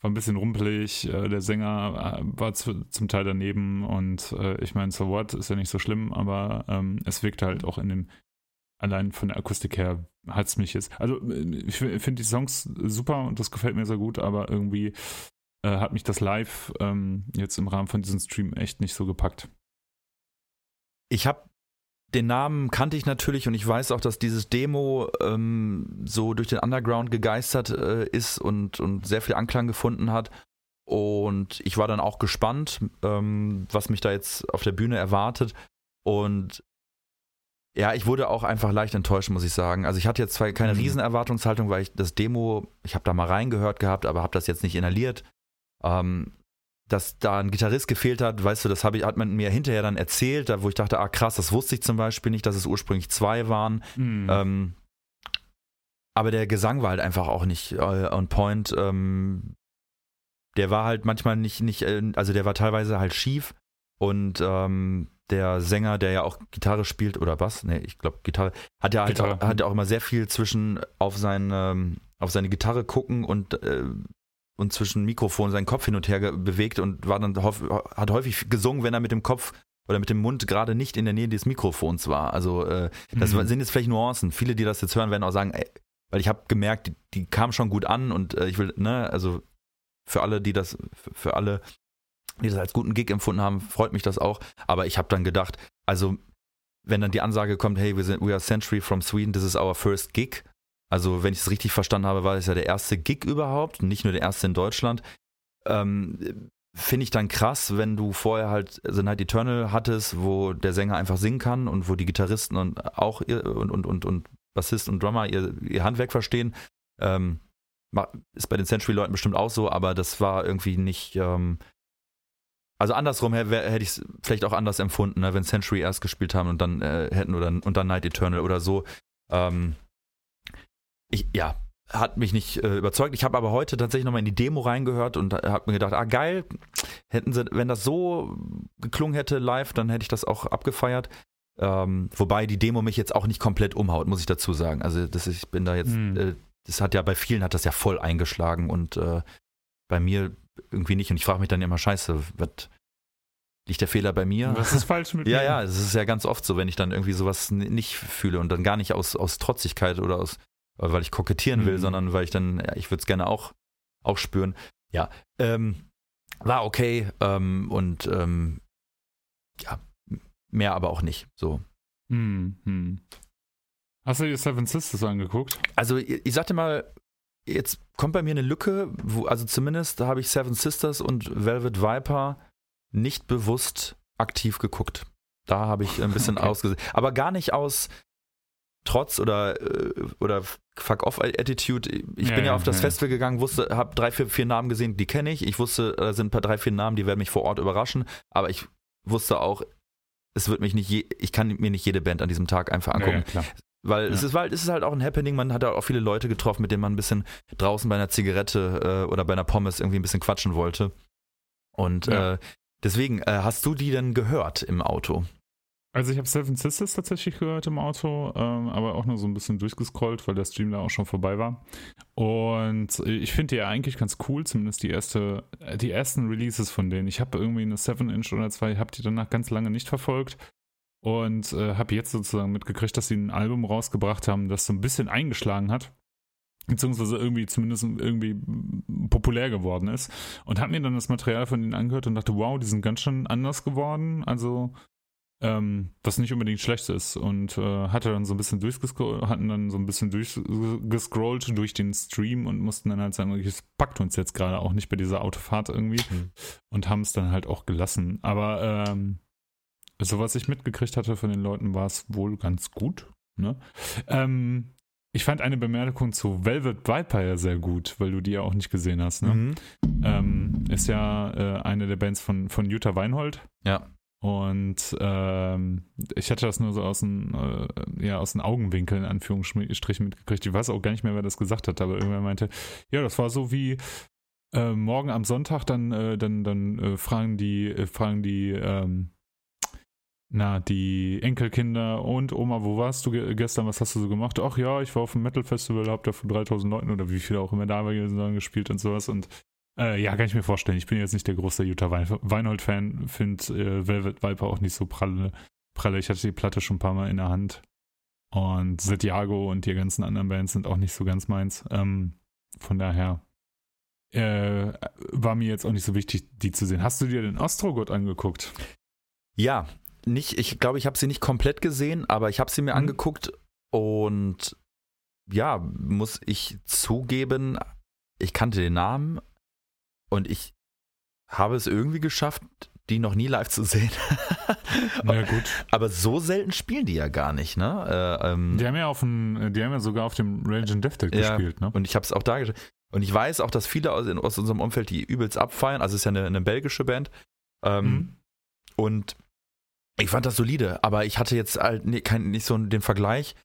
war ein bisschen rumpelig. Äh, der Sänger äh, war zu, zum Teil daneben und ich meine, so what ist ja nicht so schlimm, aber ähm, es wirkte halt auch in dem allein von der Akustik her hat es mich jetzt. Also äh, ich finde die Songs super und das gefällt mir sehr gut, aber irgendwie äh, hat mich das live ähm, jetzt im Rahmen von diesem Stream echt nicht so gepackt.
ich habe den Namen kannte ich natürlich und ich weiß auch, dass dieses Demo ähm, so durch den Underground gegeistert äh, ist und, und sehr viel Anklang gefunden hat. Und ich war dann auch gespannt, ähm, was mich da jetzt auf der Bühne erwartet. Und ja, ich wurde auch einfach leicht enttäuscht, muss ich sagen. Also ich hatte jetzt zwar keine
Mhm.
Riesenerwartungshaltung, weil ich das Demo, ich habe da mal reingehört gehabt, aber habe das jetzt nicht inhaliert. Ähm, dass da ein Gitarrist gefehlt hat, weißt du, das ich, hat man mir hinterher dann erzählt, da wo ich dachte, ah krass, das wusste ich zum Beispiel nicht, dass es ursprünglich zwei waren.
Mhm.
Ähm, aber der Gesang war halt einfach auch nicht äh, on point. Ähm, der war halt manchmal nicht, nicht, äh, also der war teilweise halt schief und ähm, der Sänger, der ja auch Gitarre spielt oder was, ne, ich glaube Gitarre, hat ja halt
Gitarre.
auch, hat ja auch immer sehr viel zwischen auf seine, auf seine Gitarre gucken und äh, und zwischen Mikrofon seinen Kopf hin und her bewegt und war dann hat häufig gesungen, wenn er mit dem Kopf oder mit dem Mund gerade nicht in der Nähe des Mikrofons war. Also äh, das mhm. sind jetzt vielleicht Nuancen. Viele, die das jetzt hören, werden auch sagen, ey, weil ich habe gemerkt, die, die kam schon gut an und äh, ich will, ne, also für alle, die das, für alle, die das als guten Gig empfunden haben, freut mich das auch. Aber ich habe dann gedacht, also wenn dann die Ansage kommt, hey, wir sind, we are Century from Sweden, this is our first Gig. Also wenn ich es richtig verstanden habe, war es ja der erste Gig überhaupt, nicht nur der erste in Deutschland. Ähm, Finde ich dann krass, wenn du vorher halt The Night Eternal hattest, wo der Sänger einfach singen kann und wo die Gitarristen und auch ihr, und, und, und, und Bassist und Drummer ihr, ihr Handwerk verstehen. Ähm, ist bei den Century-Leuten bestimmt auch so, aber das war irgendwie nicht. Ähm, also andersrum hätte ich es vielleicht auch anders empfunden, ne, wenn Century erst gespielt haben und dann äh, hätten oder und dann Night Eternal oder so. Ähm, ich, ja, hat mich nicht äh, überzeugt. Ich habe aber heute tatsächlich nochmal in die Demo reingehört und habe mir gedacht, ah geil, hätten sie, wenn das so geklungen hätte live, dann hätte ich das auch abgefeiert. Ähm, wobei die Demo mich jetzt auch nicht komplett umhaut, muss ich dazu sagen. Also das, ich bin da jetzt, mhm. äh, das hat ja bei vielen hat das ja voll eingeschlagen und äh, bei mir irgendwie nicht. Und ich frage mich dann immer, scheiße, was liegt der Fehler bei mir?
Was ist falsch mit
ja,
mir?
Ja, ja, es ist ja ganz oft so, wenn ich dann irgendwie sowas nicht fühle und dann gar nicht aus, aus Trotzigkeit oder aus, weil ich kokettieren will, mhm. sondern weil ich dann, ja, ich würde es gerne auch, auch spüren. Ja, ähm, war okay ähm, und ähm, ja, mehr aber auch nicht. So.
Mhm. Hast du dir Seven Sisters angeguckt?
Also, ich, ich sagte mal, jetzt kommt bei mir eine Lücke, wo, also zumindest habe ich Seven Sisters und Velvet Viper nicht bewusst aktiv geguckt. Da habe ich ein bisschen okay. ausgesehen. Aber gar nicht aus Trotz oder, äh, oder Fuck-off-Attitude. Ich ja, bin ja auf das ja. Festival gegangen, wusste, habe drei, vier, vier Namen gesehen, die kenne ich. Ich wusste, da sind ein paar drei, vier Namen, die werden mich vor Ort überraschen. Aber ich wusste auch, es wird mich nicht, je, ich kann mir nicht jede Band an diesem Tag einfach angucken. Ja, weil ja. es, ist, weil es ist halt auch ein Happening, man hat auch viele Leute getroffen, mit denen man ein bisschen draußen bei einer Zigarette äh, oder bei einer Pommes irgendwie ein bisschen quatschen wollte. Und ja. äh, deswegen, äh, hast du die denn gehört im Auto?
Also ich habe Seven Sisters tatsächlich gehört im Auto, ähm, aber auch nur so ein bisschen durchgescrollt, weil der Stream da auch schon vorbei war. Und ich finde die ja eigentlich ganz cool, zumindest die erste, die ersten Releases von denen. Ich habe irgendwie eine 7-Inch oder zwei, habe die danach ganz lange nicht verfolgt und äh, habe jetzt sozusagen mitgekriegt, dass sie ein Album rausgebracht haben, das so ein bisschen eingeschlagen hat beziehungsweise irgendwie zumindest irgendwie populär geworden ist und habe mir dann das Material von ihnen angehört und dachte, wow, die sind ganz schön anders geworden. Also ähm, was nicht unbedingt schlecht ist und äh, hatte dann so ein bisschen durchgescrollt, hatten dann so ein bisschen durchgescrollt durch den Stream und mussten dann halt sagen, es packt uns jetzt gerade auch nicht bei dieser Autofahrt irgendwie mhm. und haben es dann halt auch gelassen. Aber ähm, so was ich mitgekriegt hatte von den Leuten, war es wohl ganz gut. Ne? Ähm, ich fand eine Bemerkung zu Velvet Viper ja sehr gut, weil du die ja auch nicht gesehen hast. Ne? Mhm. Ähm, ist ja äh, eine der Bands von, von Jutta Weinhold.
Ja.
Und ähm, ich hatte das nur so aus den, äh, ja, aus den Augenwinkeln in Anführungsstrichen mitgekriegt. Ich weiß auch gar nicht mehr, wer das gesagt hat, aber irgendwer meinte, ja, das war so wie äh, morgen am Sonntag, dann, äh, dann, dann äh, fragen die, äh, fragen die, ähm, na, die Enkelkinder und Oma, wo warst du ge gestern? Was hast du so gemacht? Ach ja, ich war auf dem Metal Festival, hab da von 3000 Leuten oder wie viele auch immer da waren, gespielt und sowas. Und äh, ja, kann ich mir vorstellen. Ich bin jetzt nicht der große Jutta Weinhold-Fan, finde äh, Velvet Viper auch nicht so pralle, pralle. Ich hatte die Platte schon ein paar Mal in der Hand. Und Santiago und die ganzen anderen Bands sind auch nicht so ganz meins. Ähm, von daher äh, war mir jetzt auch nicht so wichtig, die zu sehen. Hast du dir den Ostrogott angeguckt?
Ja, nicht, ich glaube, ich habe sie nicht komplett gesehen, aber ich habe sie mir mhm. angeguckt und ja, muss ich zugeben, ich kannte den Namen, und ich habe es irgendwie geschafft, die noch nie live zu sehen.
Na gut.
Aber so selten spielen die ja gar nicht, ne?
Äh, ähm, die haben ja auf dem, die haben ja sogar auf dem Rage and Death Deck ja, gespielt, ne?
Und ich habe es auch da gespielt. Und ich weiß auch, dass viele aus, aus, unserem Umfeld die übelst abfeiern. Also es ist ja eine, eine belgische Band. Ähm, mhm. Und ich fand das solide, aber ich hatte jetzt halt nee, kein, nicht so den Vergleich.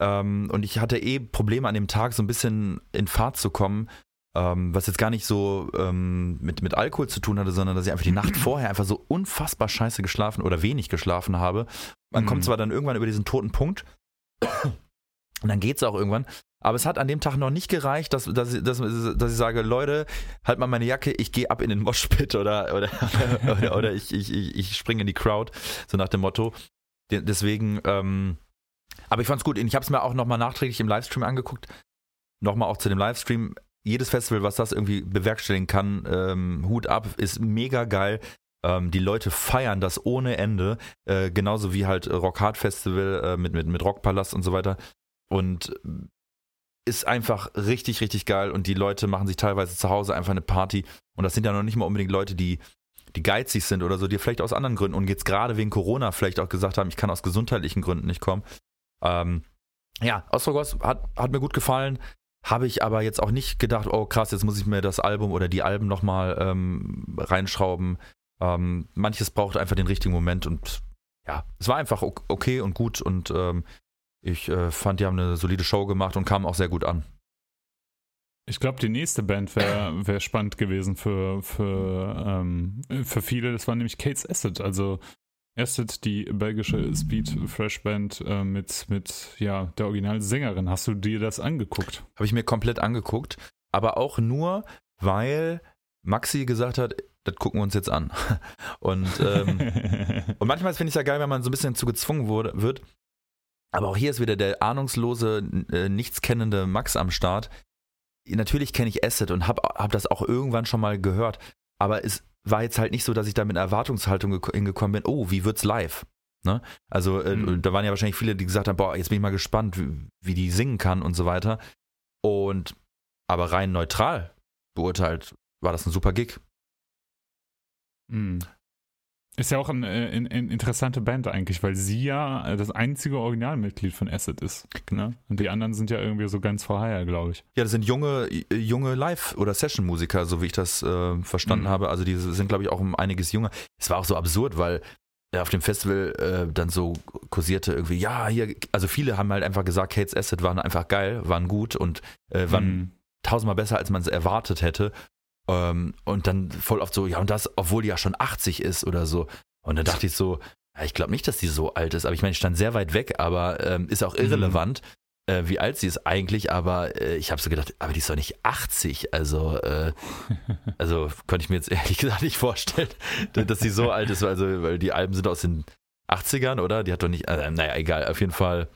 Ähm, und ich hatte eh Probleme an dem Tag, so ein bisschen in Fahrt zu kommen ähm, was jetzt gar nicht so ähm, mit, mit Alkohol zu tun hatte, sondern dass ich einfach die Nacht vorher einfach so unfassbar scheiße geschlafen oder wenig geschlafen habe. Man mhm. kommt zwar dann irgendwann über diesen toten Punkt und dann geht es auch irgendwann, Aber es hat an dem Tag noch nicht gereicht, dass, dass, ich, dass, dass ich sage, Leute, halt mal meine Jacke, ich gehe ab in den Moshpit oder, oder, oder, oder, ich, ich, ich, springe in die Crowd, so nach dem Motto. Deswegen, ähm, aber ich fand's gut. Ich habe es mir auch nochmal nachträglich im Livestream angeguckt. Nochmal auch zu dem Livestream. Jedes Festival, was das irgendwie bewerkstelligen kann, ähm, Hut ab, ist mega geil. Ähm, die Leute feiern das ohne Ende. Äh, genauso wie halt Rock Hard Festival äh, mit, mit, mit Rockpalast und so weiter. Und ist einfach richtig, richtig geil. Und die Leute machen sich teilweise zu Hause einfach eine Party. Und das sind ja noch nicht mal unbedingt Leute, die die geizig sind oder so, die vielleicht aus anderen Gründen und jetzt gerade wegen Corona vielleicht auch gesagt haben, ich kann aus gesundheitlichen Gründen nicht kommen. Ähm, ja, Ostrogos hat, hat mir gut gefallen. Habe ich aber jetzt auch nicht gedacht, oh krass, jetzt muss ich mir das Album oder die Alben nochmal ähm, reinschrauben. Ähm, manches braucht einfach den richtigen Moment und ja, es war einfach okay und gut und ähm, ich äh, fand, die haben eine solide Show gemacht und kamen auch sehr gut an.
Ich glaube, die nächste Band wäre wär spannend gewesen für, für, ähm, für viele. Das war nämlich Kate's Acid. Also Acid, die belgische Speed Fresh Band äh, mit, mit ja, der Originalsängerin. Hast du dir das angeguckt?
Habe ich mir komplett angeguckt, aber auch nur, weil Maxi gesagt hat, das gucken wir uns jetzt an. Und, ähm, und manchmal finde ich es ja geil, wenn man so ein bisschen zu gezwungen wurde, wird. Aber auch hier ist wieder der ahnungslose, äh, nichtskennende Max am Start, natürlich kenne ich Acid und habe hab das auch irgendwann schon mal gehört, aber es war jetzt halt nicht so, dass ich da mit einer Erwartungshaltung hingekommen bin, oh, wie wird's live? Ne? Also äh, mhm. da waren ja wahrscheinlich viele, die gesagt haben, boah, jetzt bin ich mal gespannt, wie, wie die singen kann und so weiter. Und aber rein neutral beurteilt war das ein super Gig.
Mhm. Ist ja auch eine ein, ein interessante Band eigentlich, weil sie ja äh, das einzige Originalmitglied von Acid ist. Ne? Und die anderen sind ja irgendwie so ganz vorher, glaube ich.
Ja, das sind junge, junge Live- oder Session-Musiker, so wie ich das äh, verstanden mhm. habe. Also die sind, glaube ich, auch um einiges jünger. Es war auch so absurd, weil auf dem Festival äh, dann so kursierte irgendwie, ja, hier, also viele haben halt einfach gesagt, Kate's Acid waren einfach geil, waren gut und äh, waren mhm. tausendmal besser, als man es erwartet hätte. Ähm, und dann voll oft so, ja, und das, obwohl die ja schon 80 ist oder so. Und dann dachte ich so, ja, ich glaube nicht, dass die so alt ist. Aber ich meine, ich stand sehr weit weg, aber ähm, ist auch mhm. irrelevant, mhm. äh, wie alt sie ist eigentlich. Aber äh, ich habe so gedacht, aber die ist doch nicht 80. Also, äh, also konnte ich mir jetzt ehrlich gesagt nicht vorstellen, dass sie so alt ist. Also, weil die Alben sind aus den 80ern, oder? Die hat doch nicht, äh, naja, egal, auf jeden Fall.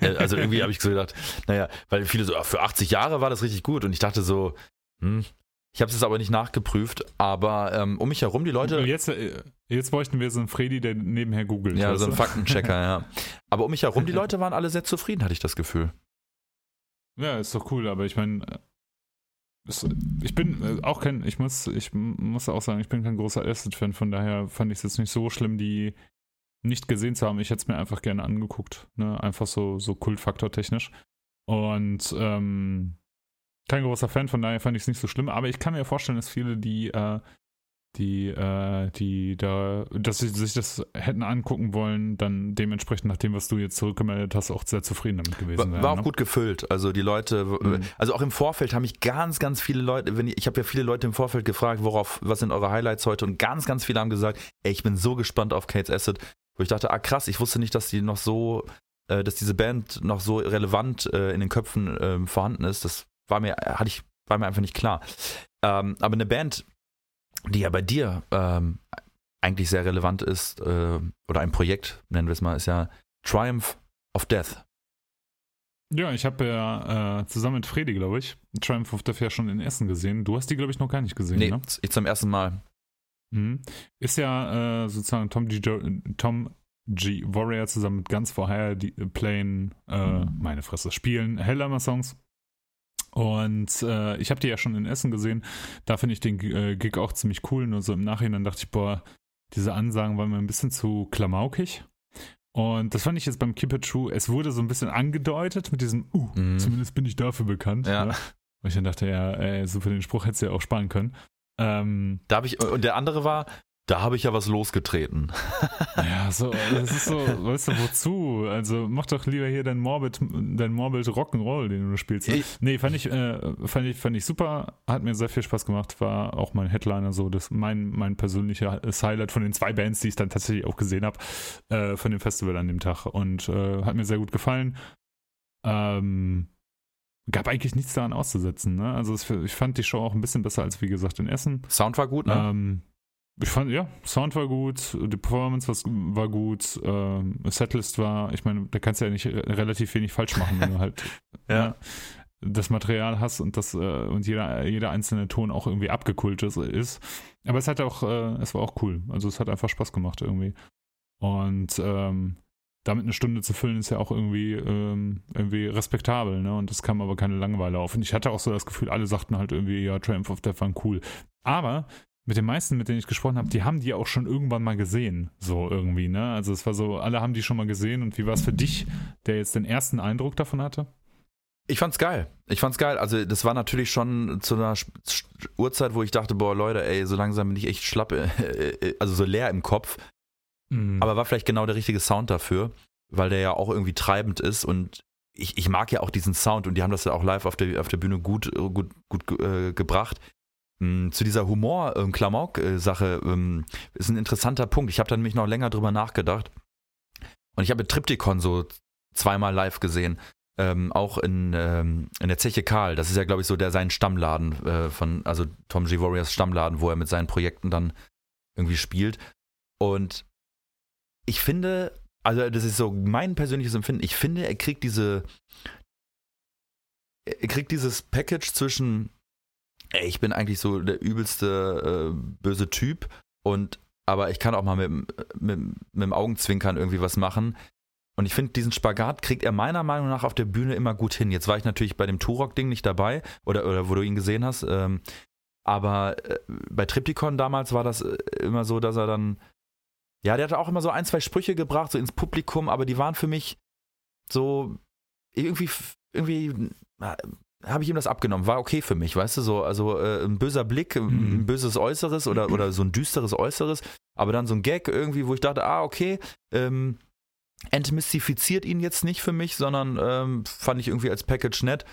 Äh, also irgendwie habe ich so gedacht, naja, weil viele so, für 80 Jahre war das richtig gut. Und ich dachte so, hm, ich habe es aber nicht nachgeprüft, aber ähm, um mich herum die Leute.
Jetzt, äh, jetzt bräuchten wir so einen Freddy, der nebenher googelt.
Ja, so einen Faktenchecker, ja. Aber um mich herum, die Leute waren alle sehr zufrieden, hatte ich das Gefühl.
Ja, ist doch cool, aber ich meine, äh, ich bin äh, auch kein, ich muss, ich muss auch sagen, ich bin kein großer Acid-Fan, von daher fand ich es jetzt nicht so schlimm, die nicht gesehen zu haben. Ich hätte es mir einfach gerne angeguckt, ne? Einfach so, so Kultfaktor technisch. Und ähm, kein großer Fan, von daher fand ich es nicht so schlimm. Aber ich kann mir vorstellen, dass viele, die, äh, die, äh, die da, dass sie sich das hätten angucken wollen, dann dementsprechend nach dem, was du jetzt zurückgemeldet hast, auch sehr zufrieden damit gewesen wären.
War auch
ne?
gut gefüllt. Also die Leute, mhm. also auch im Vorfeld haben mich ganz, ganz viele Leute, wenn ich, ich habe ja viele Leute im Vorfeld gefragt, worauf, was sind eure Highlights heute? Und ganz, ganz viele haben gesagt, ey, ich bin so gespannt auf Kate's Acid. Wo ich dachte, ah krass, ich wusste nicht, dass die noch so, äh, dass diese Band noch so relevant äh, in den Köpfen äh, vorhanden ist. Das war mir, hatte ich, war mir einfach nicht klar. Ähm, aber eine Band, die ja bei dir ähm, eigentlich sehr relevant ist, äh, oder ein Projekt, nennen wir es mal, ist ja Triumph of Death.
Ja, ich habe ja äh, zusammen mit Freddy, glaube ich, Triumph of Death ja schon in Essen gesehen. Du hast die, glaube ich, noch gar nicht gesehen, nee, ne?
ich zum ersten Mal.
Mhm. Ist ja äh, sozusagen Tom G. Tom G. Warrior zusammen mit ganz vorher die äh, Playen, äh, meine Fresse, spielen Hellhammer Songs und äh, ich habe die ja schon in Essen gesehen. Da finde ich den äh, Gig auch ziemlich cool. Nur so im Nachhinein dachte ich, boah, diese Ansagen waren mir ein bisschen zu klamaukig. Und das fand ich jetzt beim Keep It True. Es wurde so ein bisschen angedeutet mit diesem, uh, mhm. zumindest bin ich dafür bekannt. Ja. Ne? Und ich dann dachte, ja, ey, so für den Spruch hättest du ja auch sparen können. Ähm,
da habe ich, und der andere war, da habe ich ja was losgetreten.
Ja, so, das ist so, weißt du, wozu? Also mach doch lieber hier dein Morbid, dein Morbid Rock'n'Roll, den du spielst. Ne? Nee, fand ich, äh, fand ich, fand ich super, hat mir sehr viel Spaß gemacht, war auch mein Headliner so, das mein, mein persönliches Highlight von den zwei Bands, die ich dann tatsächlich auch gesehen habe, äh, von dem Festival an dem Tag und äh, hat mir sehr gut gefallen. Ähm, gab eigentlich nichts daran auszusetzen. Ne? Also es, ich fand die Show auch ein bisschen besser als wie gesagt in Essen.
Sound war gut, ne?
Ähm, ich fand, ja, Sound war gut, die Performance was, war gut, ähm, Setlist war, ich meine, da kannst du ja nicht relativ wenig falsch machen, wenn du halt
Ja.
ne, das Material hast und das äh, und jeder, jeder einzelne Ton auch irgendwie abgekultet ist. Aber es hat auch, äh, es war auch cool. Also es hat einfach Spaß gemacht irgendwie. Und ähm, damit eine Stunde zu füllen, ist ja auch irgendwie, ähm, irgendwie respektabel, ne? Und das kam aber keine Langeweile auf. Und ich hatte auch so das Gefühl, alle sagten halt irgendwie, ja, Triumph of Death waren cool. Aber mit den meisten, mit denen ich gesprochen habe, die haben die auch schon irgendwann mal gesehen, so irgendwie, ne? Also es war so, alle haben die schon mal gesehen. Und wie war es für dich, der jetzt den ersten Eindruck davon hatte?
Ich fand's geil. Ich fand's geil. Also, das war natürlich schon zu einer Uhrzeit, wo ich dachte, boah, Leute, ey, so langsam bin ich echt schlapp, äh, äh, also so leer im Kopf.
Mhm.
Aber war vielleicht genau der richtige Sound dafür, weil der ja auch irgendwie treibend ist und ich, ich mag ja auch diesen Sound und die haben das ja auch live auf der, auf der Bühne gut, gut, gut äh, gebracht. Mm, Zu dieser Humor-Klamauk-Sache ähm, ist ein interessanter Punkt. Ich habe dann nämlich noch länger drüber nachgedacht. Und ich habe Triptychon so zweimal live gesehen. Ähm, auch in, ähm, in der Zeche Karl. Das ist ja, glaube ich, so der sein Stammladen äh, von, also Tom G. Warriors Stammladen, wo er mit seinen Projekten dann irgendwie spielt. Und ich finde, also das ist so mein persönliches Empfinden, ich finde, er kriegt diese, er kriegt dieses Package zwischen, ey, ich bin eigentlich so der übelste äh, böse Typ und aber ich kann auch mal mit, mit, mit dem Augenzwinkern irgendwie was machen. Und ich finde, diesen Spagat kriegt er meiner Meinung nach auf der Bühne immer gut hin. Jetzt war ich natürlich bei dem Turok-Ding nicht dabei oder, oder wo du ihn gesehen hast. Ähm, aber äh, bei Triptychon damals war das äh, immer so, dass er dann, ja, der hat auch immer so ein, zwei Sprüche gebracht, so ins Publikum, aber die waren für mich so irgendwie, irgendwie äh, habe ich ihm das abgenommen, war okay für mich, weißt du, so, also äh, ein böser Blick, ein
Mhm.
böses Äußeres oder, oder so ein düsteres Äußeres, aber dann so ein Gag irgendwie, wo ich dachte, ah, okay, ähm, entmystifiziert ihn jetzt nicht für mich, sondern ähm, fand ich irgendwie als Package nett.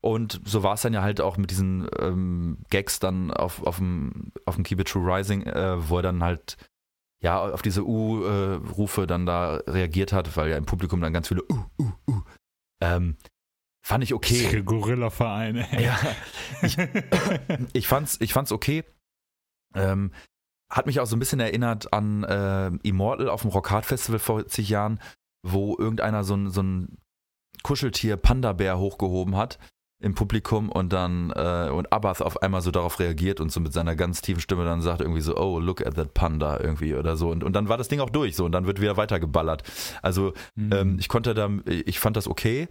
Und so war es dann ja halt auch mit diesen ähm, Gags dann auf, auf, dem, auf dem Keep It True Rising, äh, wo er dann halt ja auf diese U-Rufe dann da reagiert hat, weil ja im Publikum dann ganz viele U, U, U. Ähm, fand ich okay.
Gorilla-Vereine.
Ja, ich, ich, fand's, ich fand's okay. Ähm, hat mich auch so ein bisschen erinnert an äh, Immortal auf dem Rock Hard Festival vor zig Jahren, wo irgendeiner so ein, so ein Kuscheltier-Panda-Bär hochgehoben hat im Publikum und dann äh, und Abath auf einmal so darauf reagiert und so mit seiner ganz tiefen Stimme dann sagt irgendwie so, oh, look at that Panda irgendwie oder so. Und, und dann war das Ding auch durch so und dann wird wieder weitergeballert. Also
Mhm.
ähm, ich konnte da, ich fand das okay.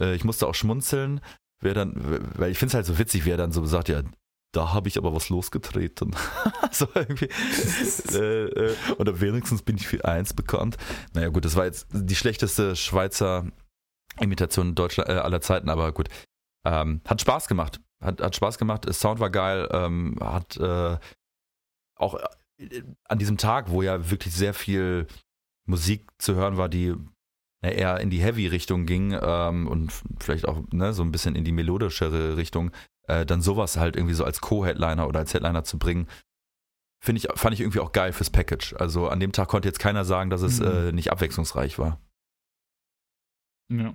Äh, ich musste auch schmunzeln, wer dann, weil ich finde es halt so witzig, wer dann so sagt, ja, da habe ich aber was losgetreten. so irgendwie. äh, äh, oder wenigstens bin ich für eins bekannt. Naja, gut, das war jetzt die schlechteste Schweizer Imitation Deutschland, äh, aller Zeiten, aber gut. Ähm, hat Spaß gemacht. Hat, hat Spaß gemacht. Das Sound war geil. Ähm, hat äh, auch äh, an diesem Tag, wo ja wirklich sehr viel Musik zu hören war, die eher in die Heavy-Richtung ging ähm, und vielleicht auch ne, so ein bisschen in die melodischere Richtung, äh, dann sowas halt irgendwie so als Co-Headliner oder als Headliner zu bringen, finde ich, fand ich irgendwie auch geil fürs Package. Also an dem Tag konnte jetzt keiner sagen, dass es
Mhm.
äh, nicht abwechslungsreich war.
Ja.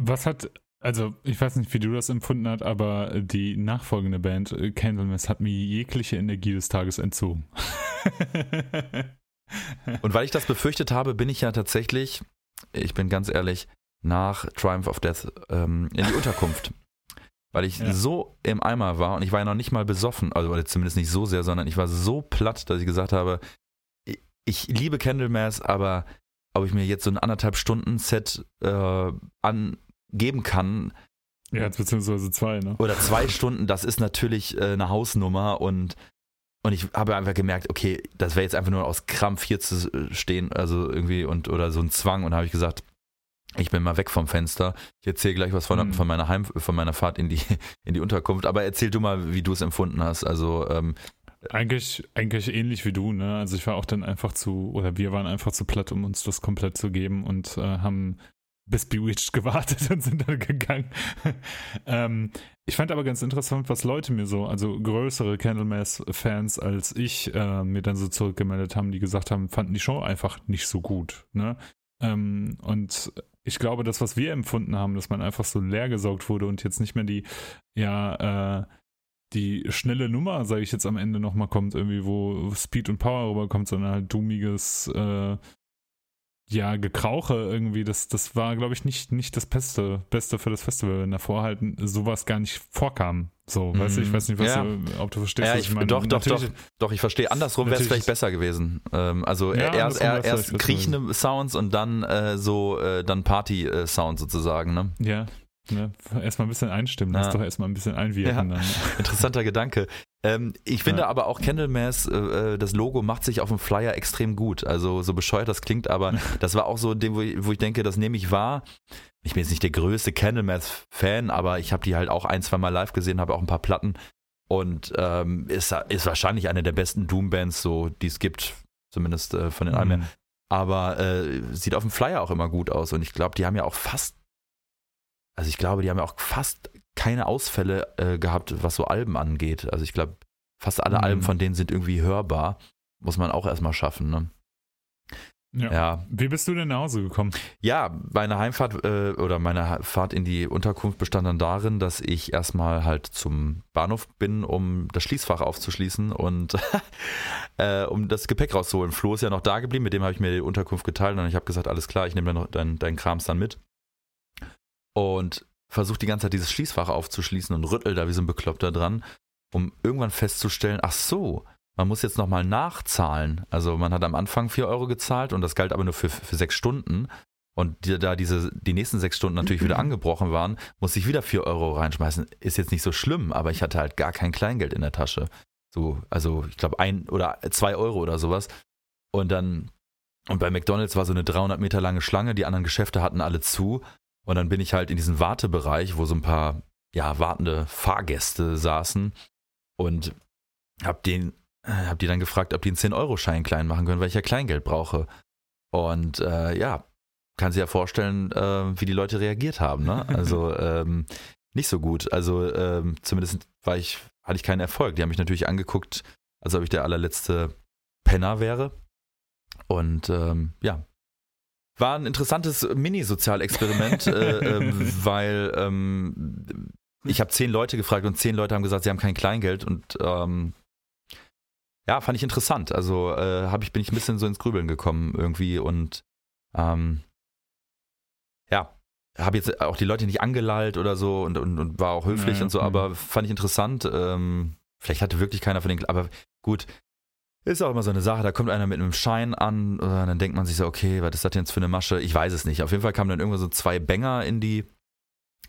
Was hat, also ich weiß nicht, wie du das empfunden hast, aber die nachfolgende Band, äh, Candlemass, hat mir jegliche Energie des Tages entzogen.
Und weil ich das befürchtet habe, bin ich ja tatsächlich, ich bin ganz ehrlich, nach Triumph of Death ähm, in die Unterkunft. Weil ich
Ja.
so im Eimer war und ich war ja noch nicht mal besoffen, also zumindest nicht so sehr, sondern ich war so platt, dass ich gesagt habe, ich, ich liebe Candlemass, aber ob ich mir jetzt so ein anderthalb Stunden Set äh, angeben kann
ja, beziehungsweise zwei, ne?
oder zwei Stunden, das ist natürlich äh, eine Hausnummer und und ich habe einfach gemerkt, okay, das wäre jetzt einfach nur aus Krampf hier zu stehen, also irgendwie und oder so ein Zwang und habe ich gesagt, ich bin mal weg vom Fenster. Ich erzähle gleich was von,
Mhm.
von meiner Heim, von meiner Fahrt in die in die Unterkunft. Aber erzähl du mal, wie du es empfunden hast. Also ähm,
Eigentlich, eigentlich ähnlich wie du, ne? Also ich war auch dann einfach zu, oder wir waren einfach zu platt, um uns das komplett zu geben und äh, haben bis Bewitched gewartet und sind dann gegangen. ähm, ich fand aber ganz interessant, was Leute mir so, also größere Candlemass-Fans als ich, äh, mir dann so zurückgemeldet haben, die gesagt haben, fanden die Show einfach nicht so gut, ne? Ähm, und ich glaube, das, was wir empfunden haben, dass man einfach so leer gesaugt wurde und jetzt nicht mehr die, ja, äh, die schnelle Nummer, sage ich jetzt am Ende nochmal kommt, irgendwie, wo Speed und Power rüberkommt, sondern halt dummiges, äh, ja, Gekrauche irgendwie, das, das war, glaube ich, nicht, nicht das Beste, Beste für das Festival, wenn davor halt sowas gar nicht vorkam. So, weißt du, ich mhm. weiß nicht, was
ja.
du, ob du verstehst,
ja, ich, ich meine. Doch, doch, doch, doch, ich verstehe. Andersrum wäre es vielleicht besser gewesen. Ähm, also ja, erst, er, erst kriechende Sounds und dann äh, so, äh, dann Party-Sound sozusagen, ne?
Ja, Ne? Erstmal ein bisschen einstimmen, lass ja. doch erstmal ein bisschen einwirken. Ja.
Interessanter Gedanke. Ähm, ich finde ja. aber auch Candlemass, äh, äh, das Logo macht sich auf dem Flyer extrem gut. Also so bescheuert das klingt, aber das war auch so dem, wo ich, wo ich denke, das nehme ich wahr. Ich bin jetzt nicht der größte Candlemass-Fan, aber ich habe die halt auch ein, zwei Mal live gesehen, habe auch ein paar Platten und ähm, ist, ist wahrscheinlich eine der besten Doom-Bands, so, die es gibt, zumindest äh, von den mhm. Alben. Aber äh, sieht auf dem Flyer auch immer gut aus und ich glaube, die haben ja auch fast also ich glaube, die haben ja auch fast keine Ausfälle äh, gehabt, was so Alben angeht. Also ich glaube, fast alle mhm. Alben von denen sind irgendwie hörbar. Muss man auch erstmal schaffen, ne?
Ja. ja. Wie bist du denn nach Hause gekommen?
Ja, meine Heimfahrt äh, oder meine Fahrt in die Unterkunft bestand dann darin, dass ich erstmal halt zum Bahnhof bin, um das Schließfach aufzuschließen und äh, um das Gepäck rauszuholen. Flo ist ja noch da geblieben, mit dem habe ich mir die Unterkunft geteilt und ich habe gesagt, alles klar, ich nehme deinen dein, dein Krams dann mit und versucht die ganze Zeit dieses Schließfach aufzuschließen und rüttelt da wie so ein Bekloppter dran, um irgendwann festzustellen, ach so, man muss jetzt nochmal nachzahlen. Also man hat am Anfang 4 Euro gezahlt und das galt aber nur für, für sechs Stunden. Und die, da diese, die nächsten sechs Stunden natürlich wieder angebrochen waren, musste ich wieder 4 Euro reinschmeißen. Ist jetzt nicht so schlimm, aber ich hatte halt gar kein Kleingeld in der Tasche. So, also ich glaube ein oder zwei Euro oder sowas. Und dann, und bei McDonalds war so eine 300 Meter lange Schlange, die anderen Geschäfte hatten alle zu. Und dann bin ich halt in diesen Wartebereich, wo so ein paar ja, wartende Fahrgäste saßen und hab den, äh, hab die dann gefragt, ob die einen 10-Euro-Schein klein machen können, weil ich ja Kleingeld brauche. Und äh, ja, kann sich ja vorstellen, äh, wie die Leute reagiert haben. Ne? Also ähm, nicht so gut. Also ähm, zumindest war ich, hatte ich keinen Erfolg. Die haben mich natürlich angeguckt, als ob ich der allerletzte Penner wäre. Und ähm, ja, war ein interessantes Mini-Sozialexperiment, äh, äh, weil ähm, ich habe zehn Leute gefragt und zehn Leute haben gesagt, sie haben kein Kleingeld und ähm, ja, fand ich interessant. Also äh, hab ich, bin ich ein bisschen so ins Grübeln gekommen irgendwie und ähm, ja, habe jetzt auch die Leute nicht angelallt oder so und, und, und war auch höflich naja, und so, aber fand ich interessant. Ähm, vielleicht hatte wirklich keiner von den, aber gut, ist auch immer so eine Sache, da kommt einer mit einem Schein an und dann denkt man sich so, okay, was ist das denn jetzt für eine Masche? Ich weiß es nicht. Auf jeden Fall kamen dann irgendwo so zwei Bänger in die,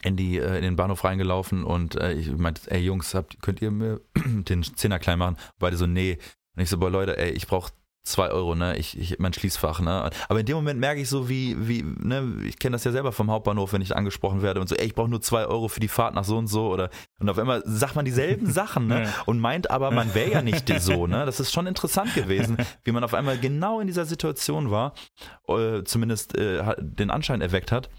in die, äh, in den Bahnhof reingelaufen und äh, ich meinte, ey Jungs, habt, könnt ihr mir den Zehner klein machen? Beide so, nee. Und ich so, boah Leute, ey, ich brauche zwei Euro, ne? Ich, ich mein Schließfach, ne? Aber in dem Moment merke ich so, wie, wie, ne, ich kenne das ja selber vom Hauptbahnhof, wenn ich angesprochen werde und so, ey, ich brauche nur zwei Euro für die Fahrt nach so und so oder und auf einmal sagt man dieselben Sachen, ne? Und meint aber, man wäre ja nicht so, ne? Das ist schon interessant gewesen, wie man auf einmal genau in dieser Situation war, äh, zumindest äh, den Anschein erweckt hat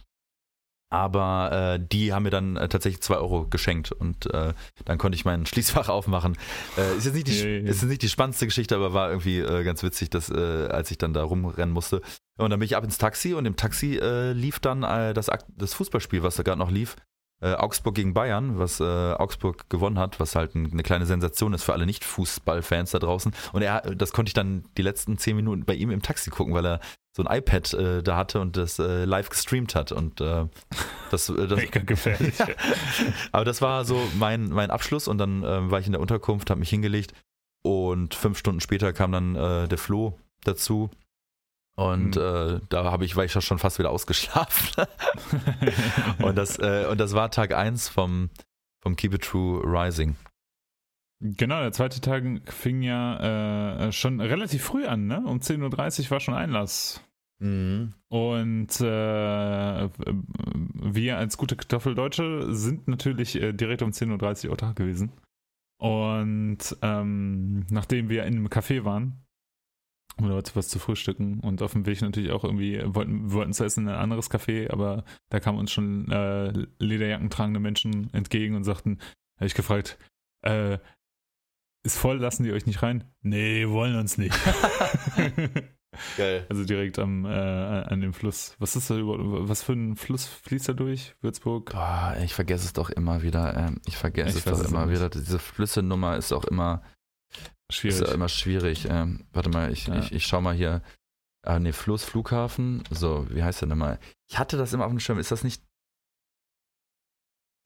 aber äh, die haben mir dann äh, tatsächlich zwei Euro geschenkt und äh, dann konnte ich mein Schließfach aufmachen. Äh, ist, jetzt nicht die, ja, ja. ist jetzt nicht die spannendste Geschichte, aber war irgendwie äh, ganz witzig, dass, äh, als ich dann da rumrennen musste. Und dann bin ich ab ins Taxi und im Taxi lief dann das, das Fußballspiel, was da gerade noch lief. Augsburg gegen Bayern, was Augsburg gewonnen hat, was halt ein, eine kleine Sensation ist für alle Nicht-Fußballfans da draußen. Und er, das konnte ich dann die letzten zehn Minuten bei ihm im Taxi gucken, weil er so ein iPad äh, da hatte und das äh, live gestreamt hat. Und äh, das, äh, das
Mega gefährlich.
Aber das war so mein, mein Abschluss und dann äh, war ich in der Unterkunft, habe mich hingelegt und fünf Stunden später kam dann äh, der Flo dazu. Und mhm. äh, da habe ich, war ich schon fast wieder ausgeschlafen. und, das, äh, und das war Tag 1 vom, vom Keep It True Rising.
Genau, der zweite Tag fing ja äh, schon relativ früh an, ne? Um 10.30 Uhr war schon Einlass. Mhm. Und äh, wir als gute Kartoffeldeutsche sind natürlich äh, direkt um 10.30 Uhr da gewesen. Und ähm, nachdem wir in einem Café waren, um dort was zu frühstücken und auf dem Weg natürlich auch irgendwie wollten, wollten zu essen in ein anderes Café, aber da kamen uns schon äh, Lederjacken tragende Menschen entgegen und sagten, habe ich gefragt, äh, ist voll, lassen die euch nicht rein? Nee, wollen uns nicht. Geil. Also direkt am, äh, an dem Fluss. Was ist da über, was für ein Fluss fließt da durch, Würzburg?
Boah, ich vergesse es doch immer wieder. Ähm, ich vergesse ich es doch es immer wieder. Diese Flüsse-Nummer ist auch immer schwierig. Ist immer schwierig. Ähm, warte mal, ich, ja. ich, ich schau mal hier. Ah, ne, Fluss, Flughafen. So, wie heißt der nochmal? Ich hatte das immer auf dem Schirm. Ist das nicht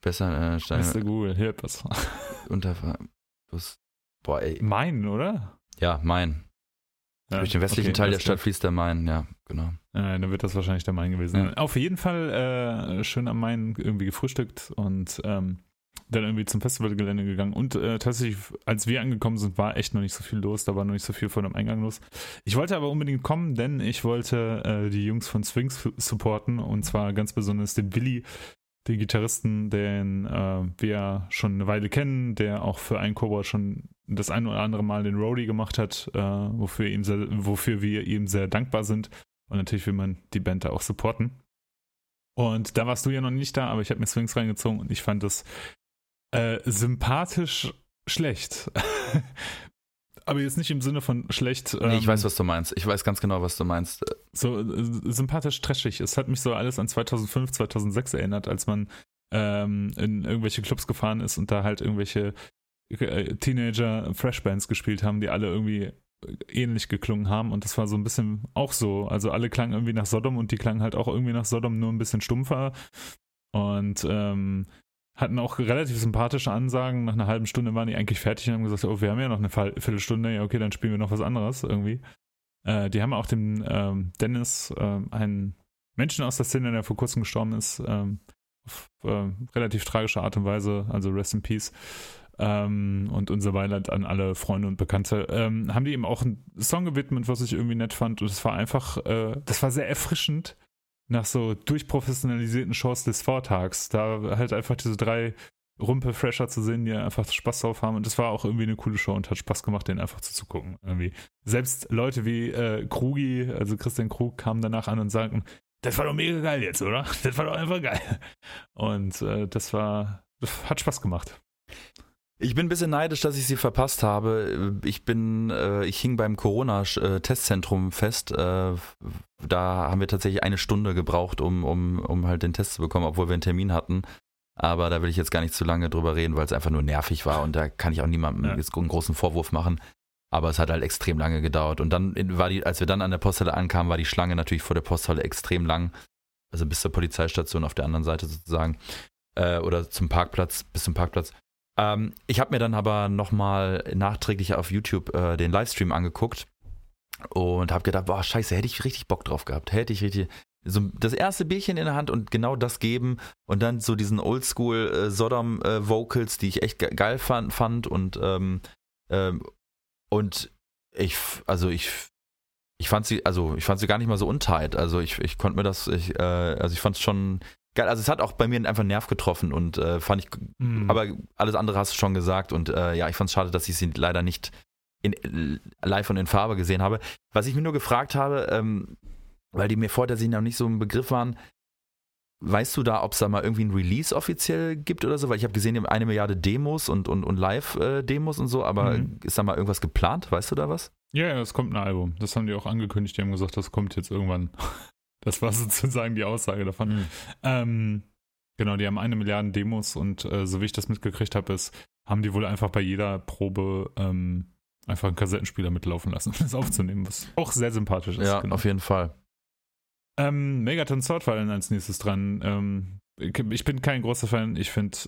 besser? Äh,
Stein, Mr. Google, hilf was.
Unter, Fluss.
Boah, ey. Main, oder?
Ja, Main. Ja, Durch den westlichen okay, Teil der Stadt fließt der Main, ja, genau.
Ja, dann wird das wahrscheinlich der Main gewesen sein. Ja. Auf jeden Fall äh, schön am Main irgendwie gefrühstückt und ähm, dann irgendwie zum Festivalgelände gegangen. Und äh, tatsächlich, als wir angekommen sind, war echt noch nicht so viel los. Da war noch nicht so viel vor dem Eingang los. Ich wollte aber unbedingt kommen, denn ich wollte äh, die Jungs von Sphinx supporten und zwar ganz besonders den Willi, den Gitarristen, den äh, wir schon eine Weile kennen, der auch für ein Cobra schon das ein oder andere Mal den Roadie gemacht hat, äh, wofür, ihm sehr, wofür wir ihm sehr dankbar sind. Und natürlich will man die Band da auch supporten. Und da warst du ja noch nicht da, aber ich habe mir Swings reingezogen und ich fand das äh, sympathisch schlecht. aber jetzt nicht im Sinne von schlecht.
Ähm, nee, ich weiß, ähm, was du meinst. Ich weiß ganz genau, was du meinst.
So äh, sympathisch trashig. Es hat mich so alles an 2005, 2006 erinnert, als man ähm, in irgendwelche Clubs gefahren ist und da halt irgendwelche äh, Teenager Freshbands gespielt haben, die alle irgendwie ähnlich geklungen haben und das war so ein bisschen auch so. Also alle klangen irgendwie nach Sodom und die klangen halt auch irgendwie nach Sodom, nur ein bisschen stumpfer. Und ähm, hatten auch relativ sympathische Ansagen. Nach einer halben Stunde waren die eigentlich fertig und haben gesagt, oh, wir haben ja noch eine Viertelstunde, ja, okay, dann spielen wir noch was anderes irgendwie. Äh, die haben auch dem ähm, Dennis, äh, einen Menschen aus der Szene, der vor kurzem gestorben ist, ähm, auf äh, relativ tragische Art und Weise, also Rest in Peace, ähm, und unser Beileid an alle Freunde und Bekannte, ähm, haben die eben auch einen Song gewidmet, was ich irgendwie nett fand. Und es war einfach, äh, das war sehr erfrischend nach so durchprofessionalisierten Shows des Vortags. Da halt einfach diese drei Rumpe-Fresher zu sehen, die einfach Spaß drauf haben. Und das war auch irgendwie eine coole Show und hat Spaß gemacht, denen einfach zuzugucken. Irgendwie. Selbst Leute wie äh, Krugi, also Christian Krug, kamen danach an und sagten, das war doch mega geil jetzt, oder? Das war doch einfach geil. Und äh, das war, das hat Spaß gemacht.
Ich bin ein bisschen neidisch, dass ich sie verpasst habe. Ich bin, äh, ich hing beim Corona-Testzentrum fest. Äh, da haben wir tatsächlich eine Stunde gebraucht, um, um, um halt den Test zu bekommen, obwohl wir einen Termin hatten. Aber da will ich jetzt gar nicht zu lange drüber reden, weil es einfach nur nervig war und da kann ich auch niemandem ja. jetzt einen großen Vorwurf machen. Aber es hat halt extrem lange gedauert. Und dann war die, als wir dann an der Posthalle ankamen, war die Schlange natürlich vor der Posthalle extrem lang. Also bis zur Polizeistation auf der anderen Seite sozusagen. Äh, oder zum Parkplatz, bis zum Parkplatz. Ähm, ich habe mir dann aber nochmal nachträglich auf YouTube äh, den Livestream angeguckt und habe gedacht, boah, scheiße, hätte ich richtig Bock drauf gehabt. Hätte ich richtig so das erste Bierchen in der Hand und genau das geben und dann so diesen Oldschool äh, Sodom äh, Vocals, die ich echt ge geil fand, fand und ähm, ähm, und ich also ich ich fand sie also ich fand sie gar nicht mal so untight, also ich, ich konnte mir das ich, äh, also ich fand es schon geil. Also es hat auch bei mir einfach einen Nerv getroffen und äh, fand ich, mhm. aber alles andere hast du schon gesagt und äh, ja, ich fand es schade, dass ich sie leider nicht in, live und in Farbe gesehen habe. Was ich mir nur gefragt habe, ähm, weil die mir vor der Serie noch nicht so ein Begriff waren, weißt du da, ob es da mal irgendwie ein Release offiziell gibt oder so? Weil ich habe gesehen, die haben eine Milliarde Demos und, und, und Live-Demos und so, aber mhm. ist da mal irgendwas geplant? Weißt du da was?
Ja, ja, es kommt ein Album. Das haben die auch angekündigt. Die haben gesagt, das kommt jetzt irgendwann. Das war sozusagen die Aussage davon. Mhm. Ähm, genau, die haben eine Milliarde Demos und äh, so wie ich das mitgekriegt habe, ist, haben die wohl einfach bei jeder Probe ähm, einfach einen Kassettenspieler mitlaufen lassen, um das aufzunehmen, was auch sehr sympathisch ist.
Ja, genau. auf jeden Fall.
Ähm, Megaton Sword fallen als nächstes dran. Ähm, ich bin kein großer Fan. Ich finde,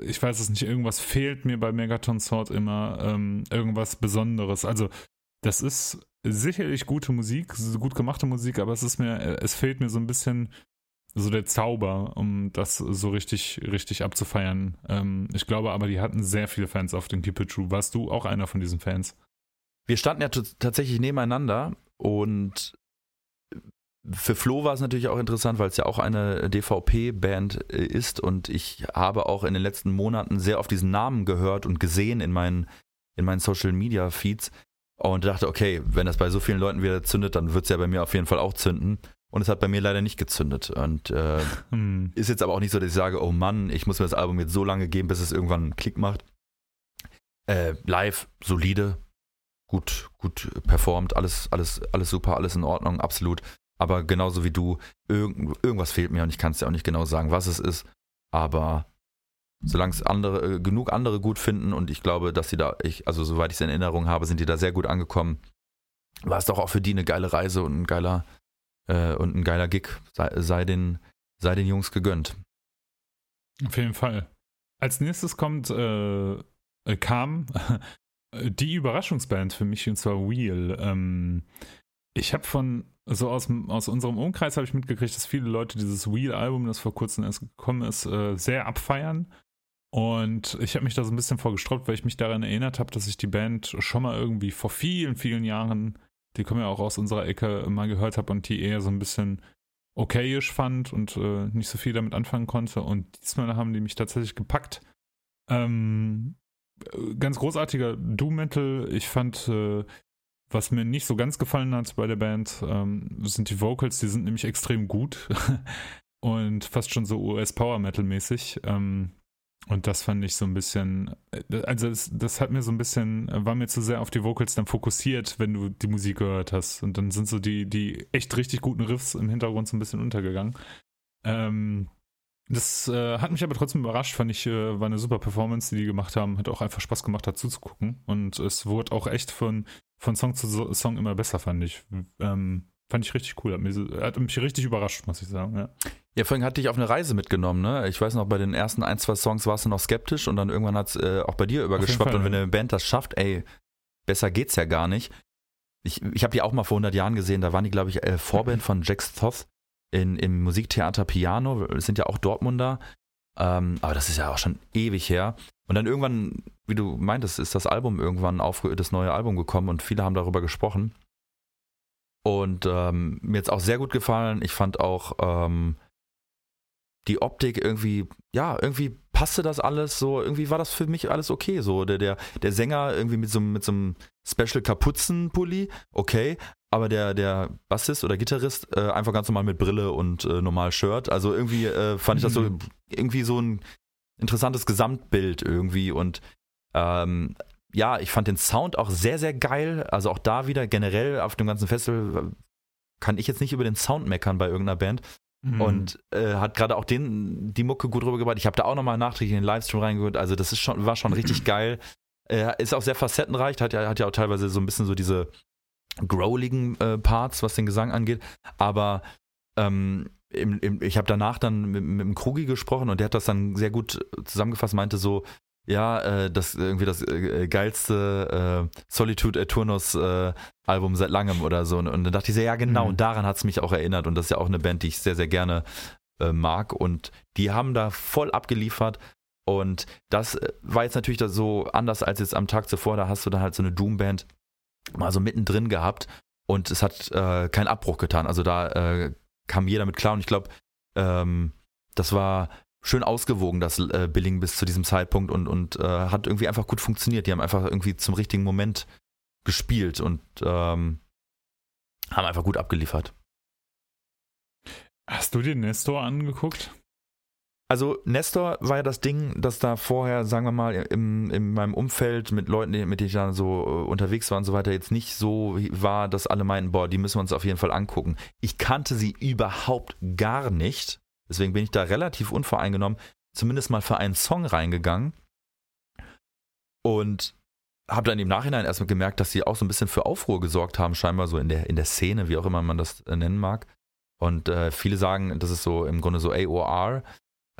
ich weiß es nicht, irgendwas fehlt mir bei Megaton Sword immer. Ähm, irgendwas Besonderes. Also, das ist sicherlich gute Musik, gut gemachte Musik, aber es ist mir, es fehlt mir so ein bisschen so der Zauber, um das so richtig, richtig abzufeiern. Ähm, ich glaube aber, die hatten sehr viele Fans auf den Keep It True. Warst du auch einer von diesen Fans?
Wir standen ja tatsächlich nebeneinander und für Flo war es natürlich auch interessant, weil es ja auch eine DVP-Band äh, ist und ich habe auch in den letzten Monaten sehr oft diesen Namen gehört und gesehen in meinen, in meinen Social-Media-Feeds und dachte, okay, wenn das bei so vielen Leuten wieder zündet, dann wird es ja bei mir auf jeden Fall auch zünden. Und es hat bei mir leider nicht gezündet. Und äh, hm. ist jetzt aber auch nicht so, dass ich sage, oh Mann, ich muss mir das Album jetzt so lange geben, bis es irgendwann einen Klick macht. Äh, live, solide, gut, gut performt, alles, alles, alles super, alles in Ordnung, absolut. Aber genauso wie du, irgend, irgendwas fehlt mir und ich kann es ja auch nicht genau sagen, was es ist. Aber solange es andere, äh, genug andere gut finden und ich glaube, dass sie da, ich, also soweit ich es in Erinnerung habe, sind die da sehr gut angekommen, war es doch auch für die eine geile Reise und ein geiler, äh, und ein geiler Gig. Sei, sei, den, sei den Jungs gegönnt.
Auf jeden Fall. Als nächstes kommt, äh, äh kam die Überraschungsband für mich und zwar Wheel. Ähm, ich habe von so aus, aus unserem Umkreis habe ich mitgekriegt, dass viele Leute dieses Wheel-Album, das vor kurzem erst gekommen ist, äh, sehr abfeiern. Und ich habe mich da so ein bisschen vorgestroppt, weil ich mich daran erinnert habe, dass ich die Band schon mal irgendwie vor vielen, vielen Jahren, die kommen ja auch aus unserer Ecke, mal gehört habe und die eher so ein bisschen okayisch fand und äh, nicht so viel damit anfangen konnte. Und diesmal haben die mich tatsächlich gepackt. Ähm, ganz großartiger Doom-Metal. Ich fand äh, was mir nicht so ganz gefallen hat bei der Band, ähm, sind die Vocals, die sind nämlich extrem gut und fast schon so US-Power-Metal-mäßig. Ähm, und das fand ich so ein bisschen, äh, also das, das, hat mir so ein bisschen, war mir zu sehr auf die Vocals dann fokussiert, wenn du die Musik gehört hast. Und dann sind so die, die echt richtig guten Riffs im Hintergrund so ein bisschen untergegangen. Ähm, das äh, hat mich aber trotzdem überrascht, fand ich, äh, war eine super Performance, die die gemacht haben, hat auch einfach Spaß gemacht, dazu zu gucken. Und es wurde auch echt von, von Song zu Song immer besser, fand ich. Ähm, fand ich richtig cool, hat mich, hat mich richtig überrascht, muss ich sagen. Ja.
Ja, vorhin hatte ich auf eine Reise mitgenommen, ne? Ich weiß noch, bei den ersten ein, zwei Songs warst du noch skeptisch und dann irgendwann hat es äh, auch bei dir übergeschwappt. Fall, und wenn eine Band das schafft, ey, besser geht's ja gar nicht. Ich, ich habe die auch mal vor 100 Jahren gesehen, da waren die, glaube ich, äh, Vorband von Jax Thoth in, im Musiktheater Piano, sind ja auch Dortmunder. Ähm, aber das ist ja auch schon ewig her. Und dann irgendwann, wie du meintest, ist das Album irgendwann auf das neue Album gekommen und viele haben darüber gesprochen. Und ähm, mir jetzt auch sehr gut gefallen. Ich fand auch ähm, die Optik irgendwie, ja, irgendwie passte das alles so, irgendwie war das für mich alles okay. So, der, der, der Sänger irgendwie mit so, mit so einem Special Kapuzenpulli, okay, aber der, der Bassist oder Gitarrist äh, einfach ganz normal mit Brille und äh, normal Shirt. Also irgendwie äh, fand ich das so mhm. irgendwie so ein interessantes Gesamtbild irgendwie und ähm, ja, ich fand den Sound auch sehr, sehr geil. Also auch da wieder generell auf dem ganzen Festival äh, kann ich jetzt nicht über den Sound meckern bei irgendeiner Band. Mhm. Und äh, hat gerade auch den, die Mucke gut rübergebracht. Ich habe da auch nochmal nachträglich in den Livestream reingehört. Also das ist schon, war schon richtig geil. Äh, ist auch sehr facettenreich, hat ja, hat ja auch teilweise so ein bisschen so diese growligen äh, Parts, was den Gesang angeht. Aber ähm, im, im, ich habe danach dann mit, mit dem Krugi gesprochen und der hat das dann sehr gut zusammengefasst, meinte so, ja, äh, das irgendwie das äh, geilste äh, Solitude Eternus äh, Album seit langem oder so. Und, und dann dachte ich so, ja genau, mhm. und daran hat es mich auch erinnert. Und das ist ja auch eine Band, die ich sehr, sehr gerne äh, mag. Und die haben da voll abgeliefert. Und das äh, war jetzt natürlich so anders als jetzt am Tag zuvor. Da hast du dann halt so eine Doom-Band, mal so mittendrin gehabt und es hat äh, keinen Abbruch getan. Also da äh, kam jeder mit klar und ich glaube, ähm, das war schön ausgewogen, das äh, Billing bis zu diesem Zeitpunkt und, und äh, hat irgendwie einfach gut funktioniert. Die haben einfach irgendwie zum richtigen Moment gespielt und ähm, haben einfach gut abgeliefert.
Hast du dir Nestor angeguckt?
Also Nestor war ja das Ding, dass da vorher, sagen wir mal, im, in meinem Umfeld mit Leuten, mit denen ich dann so äh, unterwegs war und so weiter, jetzt nicht so war, dass alle meinten, boah, die müssen wir uns auf jeden Fall angucken. Ich kannte sie überhaupt gar nicht. Deswegen bin ich da relativ unvoreingenommen, zumindest mal für einen Song reingegangen. Und habe dann im Nachhinein erstmal gemerkt, dass sie auch so ein bisschen für Aufruhr gesorgt haben, scheinbar so in der, in der Szene, wie auch immer man das äh, nennen mag. Und äh, viele sagen, das ist so im Grunde so AOR,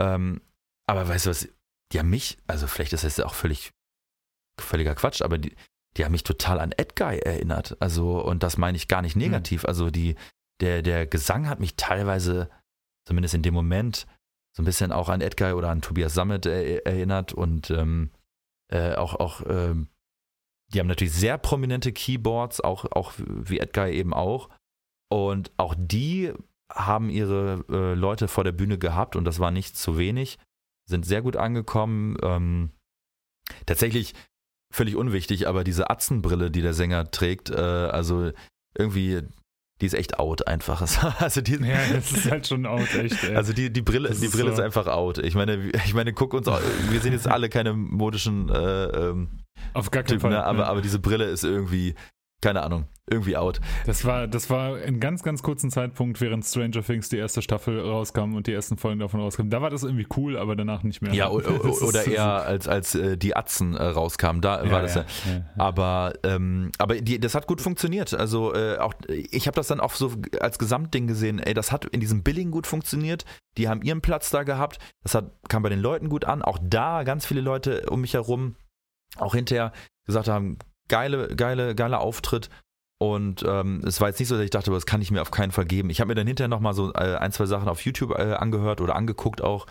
ähm, aber weißt du was, die haben mich, also vielleicht ist das auch völlig, völliger Quatsch, aber die, die haben mich total an Edguy erinnert. Also, und das meine ich gar nicht negativ. Mhm. Also die, der, der Gesang hat mich teilweise, zumindest in dem Moment, so ein bisschen auch an Edguy oder an Tobias Sammet er, erinnert und ähm, äh, auch, auch ähm, die haben natürlich sehr prominente Keyboards, auch, auch wie Edguy eben auch. Und auch die haben ihre äh, Leute vor der Bühne gehabt und das war nicht zu wenig, sind sehr gut angekommen. Ähm, tatsächlich völlig unwichtig, aber diese Atzenbrille, die der Sänger trägt, äh, also irgendwie, die ist echt out einfach.
also die, ja, das ist halt schon out, echt. Ey.
Also die, die Brille, die Brille ist, so. ist einfach out. Ich meine, ich meine, guck uns, auch, wir sind jetzt alle keine modischen äh, ähm,
Auf gar keinen
Typ,
Fall.
ne? aber, aber diese Brille ist irgendwie, keine Ahnung, irgendwie out.
Das war, das war in ganz, ganz kurzen Zeitpunkt, während Stranger Things die erste Staffel rauskam und die ersten Folgen davon rauskamen. Da war das irgendwie cool, aber danach nicht mehr.
Ja, oder eher als, als äh, die Atzen äh, rauskamen, da
Ja,
war das ja.
ja, ja.
Aber, ähm, aber die, das hat gut funktioniert. Also äh, auch ich habe das dann auch so als Gesamtding gesehen. Ey, das hat in diesem Billing gut funktioniert. Die haben ihren Platz da gehabt. Das hat, kam bei den Leuten gut an. Auch da ganz viele Leute um mich herum, auch hinterher gesagt haben, geile, geile, geiler Auftritt. Und ähm, es war jetzt nicht so, dass ich dachte, das kann ich mir auf keinen Fall geben. Ich habe mir dann hinterher nochmal so äh, ein, zwei Sachen auf YouTube äh, angehört oder angeguckt auch.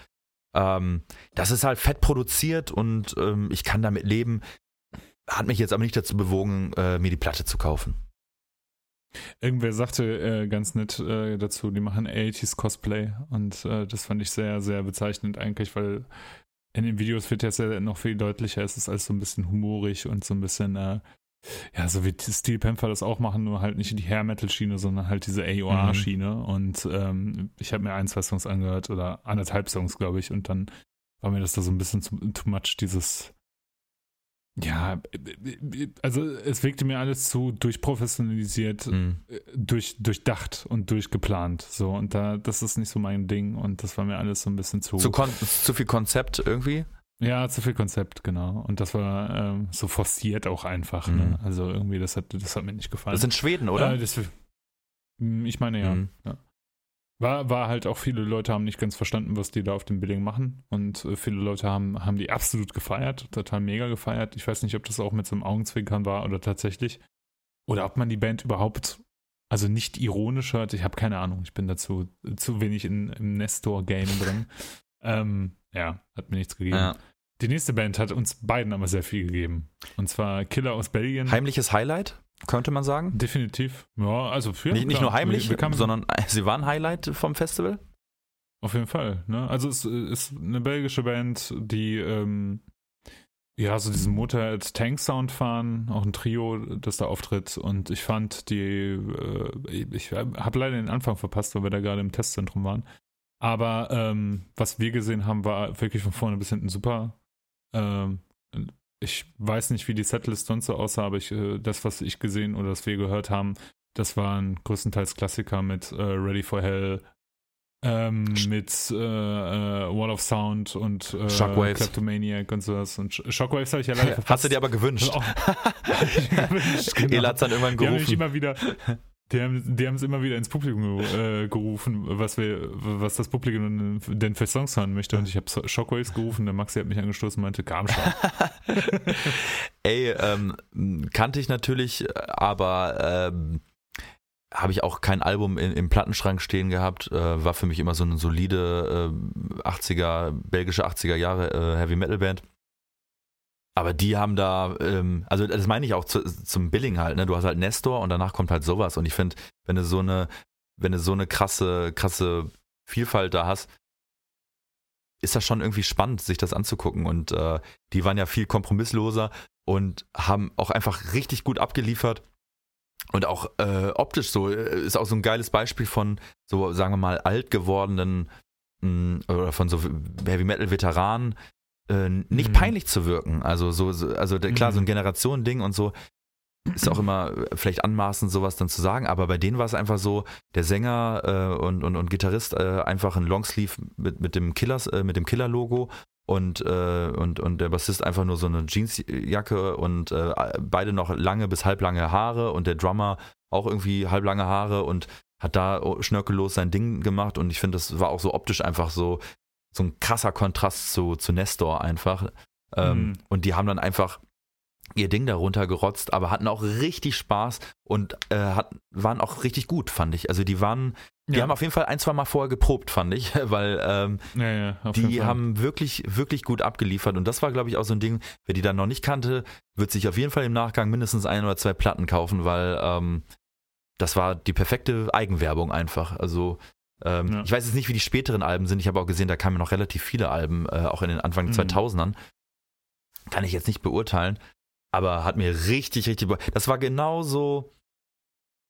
Ähm, das ist halt fett produziert und ähm, ich kann damit leben. Hat mich jetzt aber nicht dazu bewogen, äh, mir die Platte zu kaufen.
Irgendwer sagte äh, ganz nett äh, dazu, die machen 80s Cosplay und äh, das fand ich sehr, sehr bezeichnend eigentlich, weil in den Videos wird jetzt ja noch viel deutlicher, es ist alles so ein bisschen humorig und so ein bisschen, äh, ja, so wie Steel Panther das auch machen, nur halt nicht die Hair Metal Schiene, sondern halt diese AOR Schiene. Und ähm, ich habe mir ein, zwei Songs angehört oder anderthalb Songs, glaube ich, und dann war mir das da so ein bisschen zu, too much, dieses ja, also es wirkte mir alles zu durchprofessionalisiert,
Mhm.
durch, durchdacht und durchgeplant. So, und da, das ist nicht so mein Ding und das war mir alles so ein bisschen zu.
Zu, kon zu viel Konzept irgendwie.
ja, zu viel Konzept, genau. Und das war ähm, so forciert auch einfach.
Mhm.
Ne? Also irgendwie, das hat, das hat mir nicht gefallen.
Das sind Schweden, oder?
Äh, das, Hm, ich meine ja.
Mhm.
ja. War, war halt auch viele Leute haben nicht ganz verstanden, was die da auf dem Billing machen. Und äh, viele Leute haben, haben die absolut gefeiert, total mega gefeiert. Ich weiß nicht, ob das auch mit so einem Augenzwinkern war oder tatsächlich. Oder ob man die Band überhaupt, also nicht ironisch hört. Ich habe keine Ahnung. Ich bin dazu zu wenig in, im Nestor-Game drin. ähm, ja, hat mir nichts gegeben.
Ja.
Die nächste Band hat uns beiden aber sehr viel gegeben. Und zwar Killer aus Belgien.
Heimliches Highlight, könnte man sagen.
Definitiv. Ja, also für
nicht, nicht nur heimlich,
Wir- wir
sondern äh, sie waren Highlight vom Festival.
Auf jeden Fall. Ne? Also es ist eine belgische Band, die ähm, ja so diesen Motorhead Tank Sound fahren, auch ein Trio, das da auftritt. Und ich fand die, äh, ich habe leider den Anfang verpasst, weil wir da gerade im Testzentrum waren. Aber ähm, was wir gesehen haben, war wirklich von vorne bis hinten super. Ähm, ich weiß nicht, wie die Setlist sonst so aussah, aber ich, äh, das, was ich gesehen oder was wir gehört haben, das waren größtenteils Klassiker mit äh, Ready for Hell, ähm, mit äh, äh, Wall of Sound und äh,
Shockwaves.
Kleptomaniac und sowas. Und Sh- Shockwaves habe ich ja leider verpasst.
Hast du dir aber gewünscht.
Auch- gewünscht, genau.
Ela hat dann irgendwann
Die haben mich
gerufen.
immer wieder, die haben, die haben es immer wieder ins Publikum äh, gerufen, was wir, was das Publikum denn für Songs hören möchte. Und ich habe Shockwaves gerufen, der Maxi hat mich angestoßen und meinte, kam schon.
Ey, ähm, kannte ich natürlich, aber ähm, habe ich auch kein Album in, im Plattenschrank stehen gehabt. Äh, war für mich immer so eine solide äh, 80er, belgische 80er Jahre äh, Heavy Metal Band. Aber die haben da, ähm, also das meine ich auch zu, zum Billing halt, ne? Du hast halt Nestor und danach kommt halt sowas. Und ich finde, wenn du so eine, wenn du so eine krasse, krasse Vielfalt da hast, ist das schon irgendwie spannend, sich das anzugucken. Und äh, die waren ja viel kompromissloser und haben auch einfach richtig gut abgeliefert. Und auch äh, optisch so, äh, ist auch so ein geiles Beispiel von so, sagen wir mal, alt gewordenen mh, oder von so Heavy Metal Veteranen, äh, nicht
Mhm.
peinlich zu wirken. Also so, so also der, klar, so ein
Mhm.
Generationending und so ist auch immer äh, vielleicht anmaßend, sowas dann zu sagen, aber bei denen war es einfach so, der Sänger äh, und, und, und Gitarrist äh, einfach ein Longsleeve mit, mit dem Killers, äh, mit dem Killer-Logo und, äh, und, und der Bassist einfach nur so eine Jeansjacke und beide noch lange bis halblange Haare und der Drummer auch irgendwie halblange Haare und hat da schnörkellos sein Ding gemacht und ich finde, das war auch so optisch einfach so, so ein krasser Kontrast zu, zu Nestor einfach. Ähm,
Mhm.
Und die haben dann einfach ihr Ding darunter gerotzt, aber hatten auch richtig Spaß und äh, hat, waren auch richtig gut, fand ich. Also die waren, die
Ja.
haben auf jeden Fall ein, zwei Mal vorher geprobt, fand ich, weil ähm,
Ja, ja,
die haben wirklich, wirklich gut abgeliefert. Und das war, glaube ich, auch so ein Ding, wer die dann noch nicht kannte, wird sich auf jeden Fall im Nachgang mindestens ein oder zwei Platten kaufen, weil ähm, das war die perfekte Eigenwerbung einfach. Also ähm,
Ja.
ich weiß jetzt nicht, wie die späteren Alben sind. Ich habe auch gesehen, da kamen noch relativ viele Alben, äh, auch in den Anfang
Mhm.
2000ern. Kann ich jetzt nicht beurteilen, aber hat mir richtig, richtig. Das war genauso.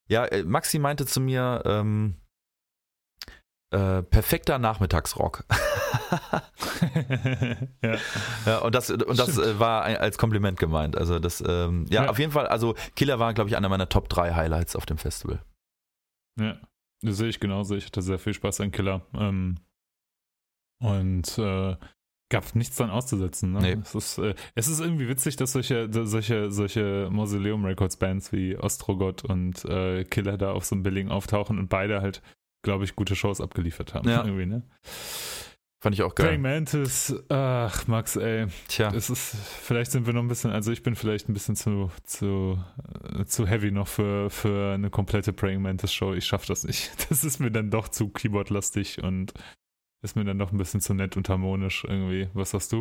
Ja, äh, Maxi meinte zu mir, ähm, äh, perfekter Nachmittagsrock. ja. ja. Und das, und das äh, war als Kompliment gemeint. Also das, ähm, ja, ja, auf jeden Fall, also Killer war, glaube ich, einer meiner Top 3 Highlights auf dem Festival.
Ja, das sehe ich genauso. Ich hatte sehr viel Spaß an Killer. Ähm, und äh, gab nichts dann auszusetzen. Ne? Nee. Es, ist, äh, es ist irgendwie witzig, dass solche, solche, solche Mausoleum Records Bands wie Ostrogot und äh, Killer da auf so einem Billing auftauchen und beide halt, glaube ich, gute Shows abgeliefert haben. Ja. Irgendwie, ne?
Fand ich auch geil.
Praying Mantis, ach, Max, ey. Tja. Es ist, vielleicht sind wir noch ein bisschen, also ich bin vielleicht ein bisschen zu, zu, äh, zu heavy noch für, für eine komplette Praying Mantis Show. Ich schaffe das nicht. Das ist mir dann doch zu keyboardlastig und ist mir dann doch ein bisschen zu nett und harmonisch irgendwie. Was hast du?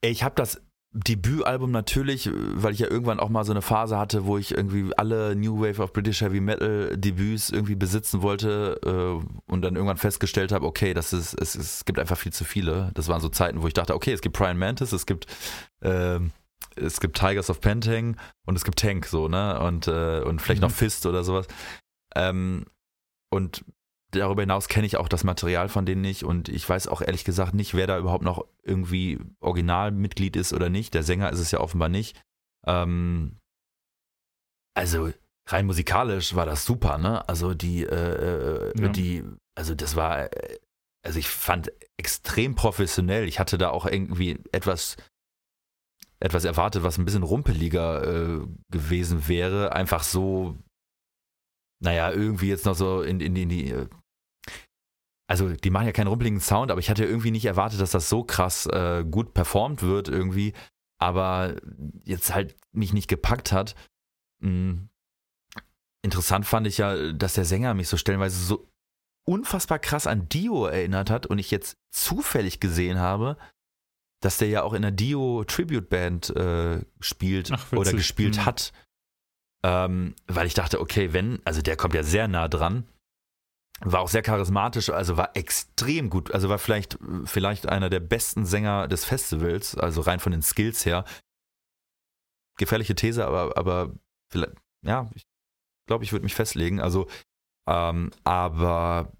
Ich habe das Debütalbum natürlich, weil ich ja irgendwann auch mal so eine Phase hatte, wo ich irgendwie alle New Wave of British Heavy Metal Debüts irgendwie besitzen wollte äh, und dann irgendwann festgestellt habe, okay, das ist, es, es gibt einfach viel zu viele. Das waren so Zeiten, wo ich dachte, okay, es gibt Brian Mantis, es gibt äh, es gibt Tigers of Pentang und es gibt Tank so, ne? Und, äh, und vielleicht mhm. noch Fist oder sowas. Ähm, und darüber hinaus kenne ich auch das Material von denen nicht und ich weiß auch ehrlich gesagt nicht, wer da überhaupt noch irgendwie Originalmitglied ist oder nicht. Der Sänger ist es ja offenbar nicht. Ähm, also rein musikalisch war das super, ne? Also die, äh, äh ja. die, also das war, also ich fand extrem professionell. Ich hatte da auch irgendwie etwas etwas erwartet, was ein bisschen rumpeliger äh, gewesen wäre. Einfach so, naja, irgendwie jetzt noch so in, in, in die äh, also die machen ja keinen rumpeligen Sound, aber ich hatte irgendwie nicht erwartet, dass das so krass äh, gut performt wird irgendwie, aber jetzt halt mich nicht gepackt hat. Mhm. Interessant fand ich ja, dass der Sänger mich so stellenweise so unfassbar krass an Dio erinnert hat und ich jetzt zufällig gesehen habe, dass der ja auch in der Dio Tribute Band äh, spielt Ach, oder gespielt mhm. hat. Ähm, weil ich dachte, okay, wenn, also der kommt ja sehr nah dran war auch sehr charismatisch, also war extrem gut, also war vielleicht, vielleicht einer der besten Sänger des Festivals, also rein von den Skills her. Gefährliche These, aber, aber vielleicht, ja, ich glaube, ich würde mich festlegen. Also, ähm, aber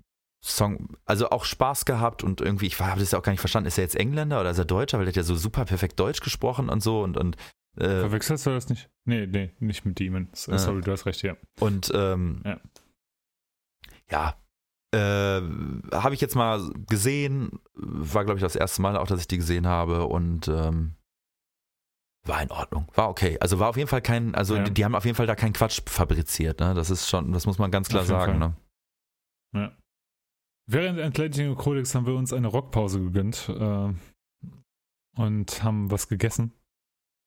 Song, also auch Spaß gehabt und irgendwie, ich habe das ja auch gar nicht verstanden, ist er jetzt Engländer oder ist er Deutscher, weil er hat ja so super perfekt Deutsch gesprochen und so und, und
äh, Verwechselst du das nicht? Nee, nee, nicht mit Demon. Sorry, äh, du hast recht, ja.
Und ähm, ja. ja, äh, habe ich jetzt mal gesehen, war glaube ich das erste Mal auch, dass ich die gesehen habe und ähm, war in Ordnung, war okay. Also war auf jeden Fall kein, also ja. die, die, haben auf jeden Fall da keinen Quatsch fabriziert, ne? Das ist schon, das muss man ganz klar sagen, ne?
Ja. Während Atlantic Codex haben wir uns eine Rockpause gegönnt äh, und haben was gegessen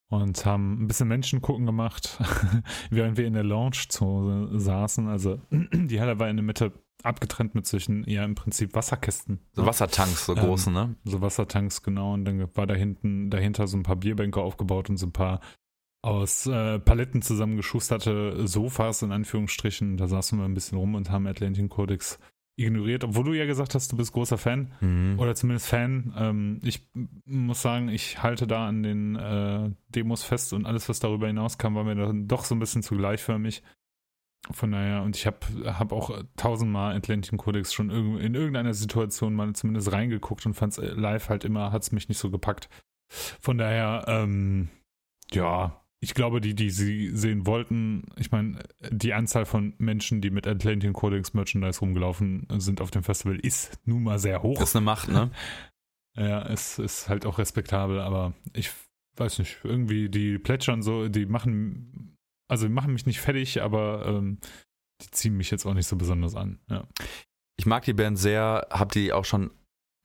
und haben ein bisschen Menschen gucken gemacht, während wir in der Lounge zu, saßen. Also die Halle war in der Mitte abgetrennt mit solchen, ja im Prinzip Wasserkästen.
So ne? Wassertanks, so ähm, großen, ne?
So Wassertanks, genau. Und dann war da hinten, dahinter so ein paar Bierbänke aufgebaut und so ein paar aus äh, Paletten zusammengeschusterte Sofas in Anführungsstrichen. Da saßen wir ein bisschen rum und haben Atlantic Codex ignoriert, obwohl du ja gesagt hast, du bist großer Fan mhm. oder zumindest Fan. Ähm, ich muss sagen, ich halte da an den äh, Demos fest und alles, was darüber hinauskam, war mir dann doch so ein bisschen zu gleichförmig. Von daher, und ich habe hab auch tausendmal Atlantic Codex schon in irgendeiner Situation mal zumindest reingeguckt und fand es live halt immer, hat es mich nicht so gepackt. Von daher, ähm, ja, ich glaube, die, die sie sehen wollten, ich meine, die Anzahl von Menschen, die mit Atlantic Codex Merchandise rumgelaufen sind auf dem Festival, ist nun mal sehr hoch.
Das ist eine Macht, ne?
ja, es ist halt auch respektabel, aber ich weiß nicht, irgendwie die plätschern so, die machen, also die machen mich nicht fertig, aber ähm, die ziehen mich jetzt auch nicht so besonders an, ja.
Ich mag die Band sehr, hab die auch schon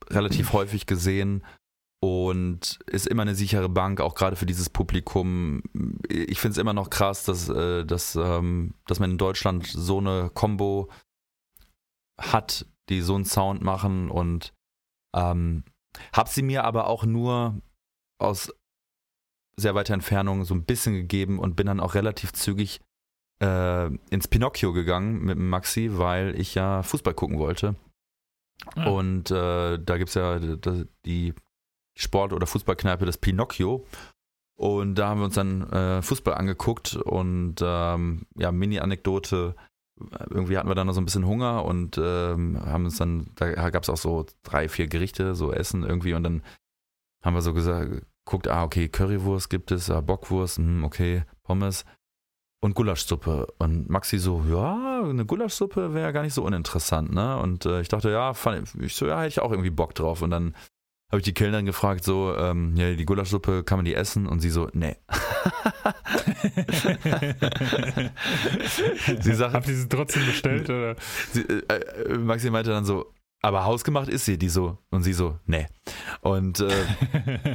relativ häufig gesehen und ist immer eine sichere Bank, auch gerade für dieses Publikum. Ich finde es immer noch krass, dass, äh, dass, ähm, dass man in Deutschland so eine Combo hat, die so einen Sound machen und ähm, habe sie mir aber auch nur aus sehr weiter Entfernung so ein bisschen gegeben und bin dann auch relativ zügig äh, ins Pinocchio gegangen mit Maxi, weil ich ja Fußball gucken wollte. Ja. Und äh, da gibt es ja die Sport- oder Fußballkneipe des Pinocchio. Und da haben wir uns dann äh, Fußball angeguckt und ähm, ja, Mini-Anekdote. Irgendwie hatten wir dann noch so ein bisschen Hunger und ähm, haben uns dann, da gab es auch so drei, vier Gerichte, so Essen irgendwie und dann haben wir so gesagt, guckt, ah, okay, Currywurst gibt es, ah, Bockwurst, hm, okay, Pommes und Gulaschsuppe. Und Maxi so, ja, eine Gulaschsuppe wäre gar nicht so uninteressant, ne? Und äh, ich dachte, ja, fand, ich so, ja, hätte ich auch irgendwie Bock drauf. Und dann habe ich die Kellnerin gefragt, so, ähm, ja, die Gulaschsuppe, kann man die essen? Und sie so, nee.
sie sagt, Habt ihr sie trotzdem bestellt? Oder?
Sie, äh, äh, Maxi meinte dann so, aber hausgemacht ist sie, die so. Und sie so, nee. Und, äh,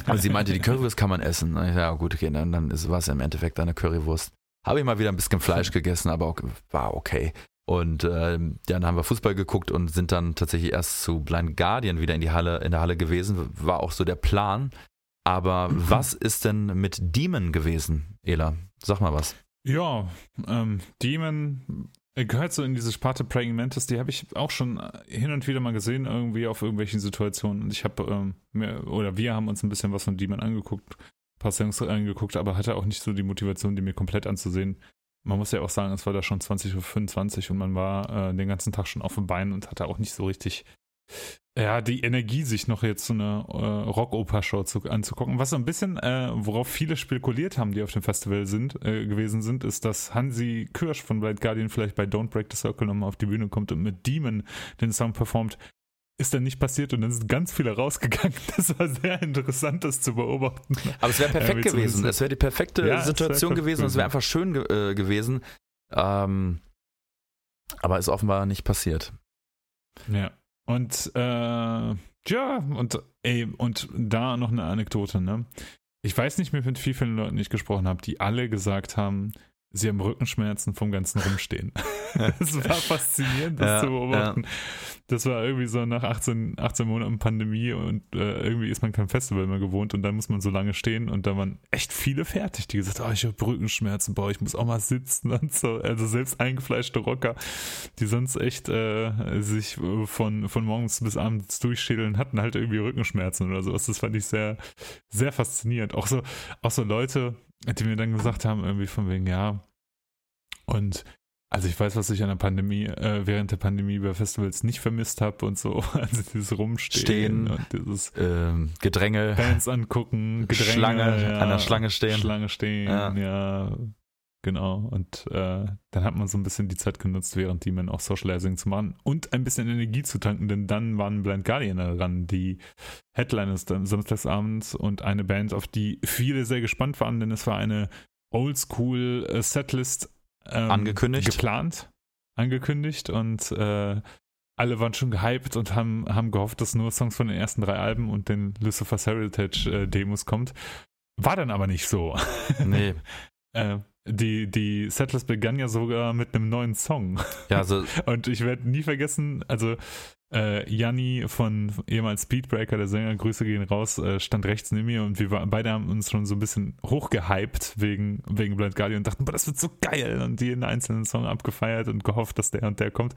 und sie meinte, die Currywurst kann man essen. Und ich, ja, gut, okay, dann, dann war es im Endeffekt eine Currywurst. Habe ich mal wieder ein bisschen Fleisch gegessen, aber okay, war okay. Und äh, dann haben wir Fußball geguckt und sind dann tatsächlich erst zu Blind Guardian wieder in die Halle, in der Halle gewesen. War auch so der Plan. Aber mhm. was ist denn mit Demon gewesen, Ela? Sag mal was.
Ja, ähm, Demon gehört so in diese Sparte Praying Mantis, die habe ich auch schon hin und wieder mal gesehen, irgendwie auf irgendwelchen Situationen. Und ich habe, ähm, oder wir haben uns ein bisschen was von Demon angeguckt, paar Songs angeguckt, aber hatte auch nicht so die Motivation, die mir komplett anzusehen. Man muss ja auch sagen, es war da schon 20.25 Uhr und man war äh, den ganzen Tag schon auf dem Bein und hatte auch nicht so richtig ja, die Energie, sich noch jetzt so eine äh, Rock-Oper-Show anzugucken. Was so ein bisschen, äh, worauf viele spekuliert haben, die auf dem Festival sind, äh, gewesen sind, ist, dass Hansi Kirsch von Blind Guardian vielleicht bei Don't Break the Circle nochmal auf die Bühne kommt und mit Demon den Song performt ist dann nicht passiert und dann sind ganz viele rausgegangen. Das war sehr interessant, das zu beobachten.
Aber es wäre perfekt ja, gewesen. Es wäre die perfekte ja, Situation gewesen und es wäre einfach schön ge äh, gewesen. Ähm, aber ist offenbar nicht passiert.
Ja. Und äh, ja, und ey, und da noch eine Anekdote, ne? Ich weiß nicht mehr, mit wie vielen Leuten ich gesprochen habe, die alle gesagt haben, sie haben Rückenschmerzen vom ganzen Rumstehen. das war faszinierend, das ja, zu beobachten. Ja. Das war irgendwie so nach 18, 18 Monaten Pandemie und äh, irgendwie ist man kein Festival mehr gewohnt und dann muss man so lange stehen und da waren echt viele fertig, die gesagt haben, oh, ich habe Rückenschmerzen, boah, ich muss auch mal sitzen und so. Also selbst eingefleischte Rocker, die sonst echt äh, sich von, von morgens bis abends durchschädeln, hatten halt irgendwie Rückenschmerzen oder sowas. Das fand ich sehr, sehr faszinierend. Auch so, auch so Leute, die mir dann gesagt haben, irgendwie von wegen, ja, und also ich weiß, was ich an der Pandemie, äh, während der Pandemie bei Festivals nicht vermisst habe und so. Also dieses Rumstehen
Stehen,
und dieses
ähm, Gedränge.
Bands angucken,
Gedränge. Schlange, ja, an der Schlange stehen.
Schlange stehen, ja. ja genau. Und äh, dann hat man so ein bisschen die Zeit genutzt, während die man auch Socializing zu machen und ein bisschen Energie zu tanken, denn dann waren Blind Guardian daran, die Headliners dann samstagsabends und eine Band, auf die viele sehr gespannt waren, denn es war eine Oldschool äh, Setlist
ähm, angekündigt.
Geplant, angekündigt und äh, alle waren schon gehypt und haben, haben gehofft, dass nur Songs von den ersten drei Alben und den Lucifer's Heritage äh, Demos kommt. War dann aber nicht so.
Nee.
äh, die, die Settlers begann ja sogar mit einem neuen Song.
Ja, also.
und ich werde nie vergessen, also äh, Janni von ehemals Speedbreaker, der Sänger, Grüße gehen raus, äh, stand rechts neben mir und wir war, beide haben uns schon so ein bisschen hochgehypt wegen, wegen Blind Guardian und dachten, boah, das wird so geil und jeden einzelnen Song abgefeiert und gehofft, dass der und der kommt.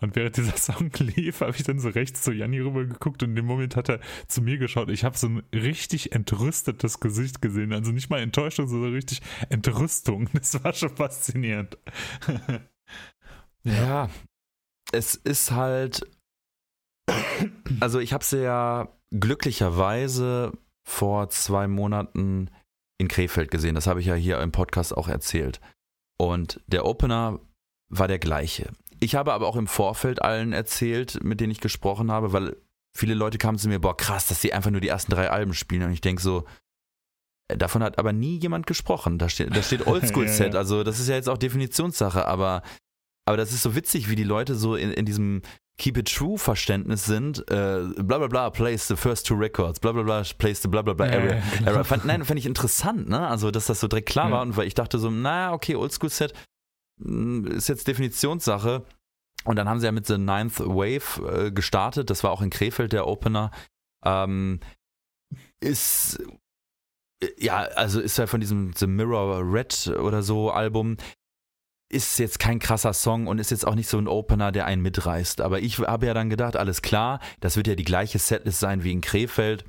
Und während dieser Song lief, habe ich dann so rechts zu Janni rüber geguckt und in dem Moment hat er zu mir geschaut. Ich habe so ein richtig entrüstetes Gesicht gesehen, also nicht mal Enttäuschung, sondern richtig Entrüstung. Das war schon faszinierend.
ja, es ist halt also ich habe sie ja glücklicherweise vor zwei Monaten in Krefeld gesehen. Das habe ich ja hier im Podcast auch erzählt. Und der Opener war der gleiche. Ich habe aber auch im Vorfeld allen erzählt, mit denen ich gesprochen habe, weil viele Leute kamen zu mir, boah, krass, dass sie einfach nur die ersten drei Alben spielen. Und ich denke so, äh, davon hat aber nie jemand gesprochen. Da steht, da steht Oldschool-Set, ja, ja. also das ist ja jetzt auch Definitionssache, aber, aber das ist so witzig, wie die Leute so in, in diesem Keep It True Verständnis sind, äh, bla bla bla, plays the first two records, bla bla bla, plays the bla bla bla, era. genau. era. Fand, nein, fand ich interessant, ne? Also, dass das so direkt klar ja. war und weil ich dachte so, naja, okay, Oldschool-Set hm, ist jetzt Definitionssache. Und dann haben sie ja mit The Ninth Wave äh, gestartet, das war auch in Krefeld der Opener. Ähm, ist äh, ja, also ist ja von diesem The Mirror Red oder so Album, ist jetzt kein krasser Song und ist jetzt auch nicht so ein Opener, der einen mitreißt. Aber ich habe ja dann gedacht, alles klar, das wird ja die gleiche Setlist sein wie in Krefeld.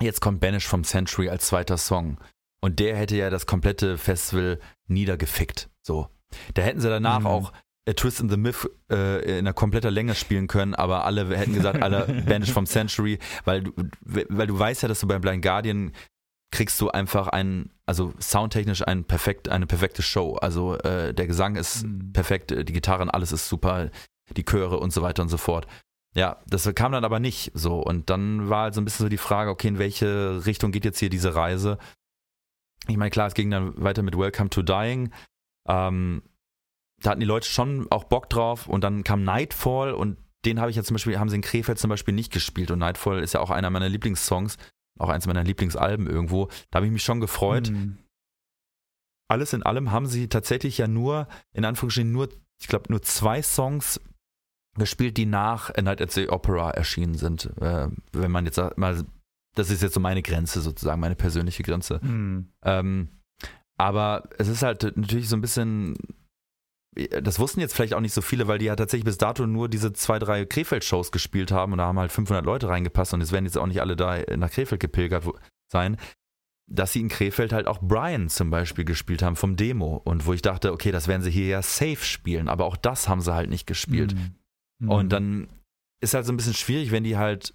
Jetzt kommt Banish from Century als zweiter Song. Und der hätte ja das komplette Festival niedergefickt. So. Da hätten sie danach mhm. auch A Twist in the Myth äh, in einer kompletter Länge spielen können, aber alle hätten gesagt, alle Banish from Century, weil du, weil du weißt ja, dass du beim Blind Guardian kriegst du einfach ein, also soundtechnisch ein perfekt, eine perfekte Show. Also äh, der Gesang ist mhm. perfekt, die Gitarren, alles ist super, die Chöre und so weiter und so fort. Ja, das kam dann aber nicht so. Und dann war halt so ein bisschen so die Frage, okay, in welche Richtung geht jetzt hier diese Reise? Ich meine, klar, es ging dann weiter mit Welcome to Dying. Ähm, da hatten die Leute schon auch Bock drauf und dann kam Nightfall und den habe ich ja zum Beispiel, haben sie in Krefeld zum Beispiel nicht gespielt und Nightfall ist ja auch einer meiner Lieblingssongs, auch eins meiner Lieblingsalben irgendwo. Da habe ich mich schon gefreut. Mhm. Alles in allem haben sie tatsächlich ja nur, in Anführungsstrichen, nur, ich glaube, nur zwei Songs gespielt, die nach A Night at the Opera erschienen sind. Äh, wenn man jetzt mal, das ist jetzt so meine Grenze sozusagen, meine persönliche Grenze. Mhm. Ähm, aber es ist halt natürlich so ein bisschen das wussten jetzt vielleicht auch nicht so viele, weil die ja tatsächlich bis dato nur diese zwei, drei Krefeld-Shows gespielt haben und da haben halt 500 Leute reingepasst und es werden jetzt auch nicht alle da nach Krefeld gepilgert sein, dass sie in Krefeld halt auch Brian zum Beispiel gespielt haben vom Demo und wo ich dachte, okay, das werden sie hier ja safe spielen, aber auch das haben sie halt nicht gespielt. Mhm. Und dann ist halt so ein bisschen schwierig, wenn die halt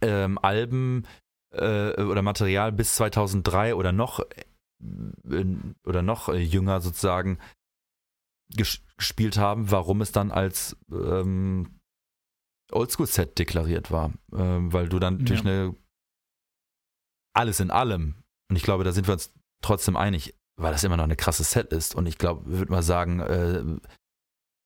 ähm, Alben äh, oder Material bis 2003 oder noch äh, oder noch äh, jünger sozusagen gespielt haben, warum es dann als ähm, Oldschool-Set deklariert war. Ähm, weil du dann natürlich ja. eine alles in allem, und ich glaube, da sind wir uns trotzdem einig, weil das immer noch eine krasse Set ist. Und ich glaube, ich würde mal sagen, äh,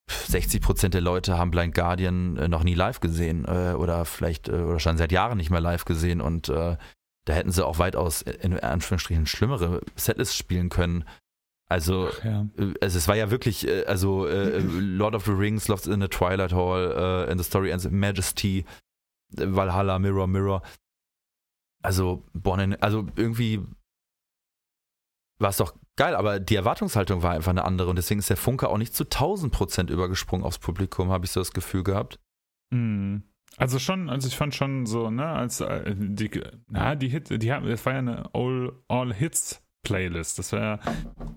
60% der Leute haben Blind Guardian äh, noch nie live gesehen äh, oder vielleicht äh, oder schon seit Jahren nicht mehr live gesehen und äh, da hätten sie auch weitaus in Anführungsstrichen schlimmere Setlists spielen können. Also, ja. Äh, also es war ja wirklich, äh, also äh, Lord of the Rings, Lost in the Twilight Hall, uh, in the Story Ends Majesty, Valhalla, Mirror, Mirror. Also, Born also irgendwie war es doch geil, aber die Erwartungshaltung war einfach eine andere und deswegen ist der Funke auch nicht zu 1000 Prozent übergesprungen aufs Publikum, habe ich so das Gefühl gehabt.
Mm. Also schon, also ich fand schon so, ne, als die, na, die Hit, die haben, es war ja eine All, All Hits Playlist. Das war ja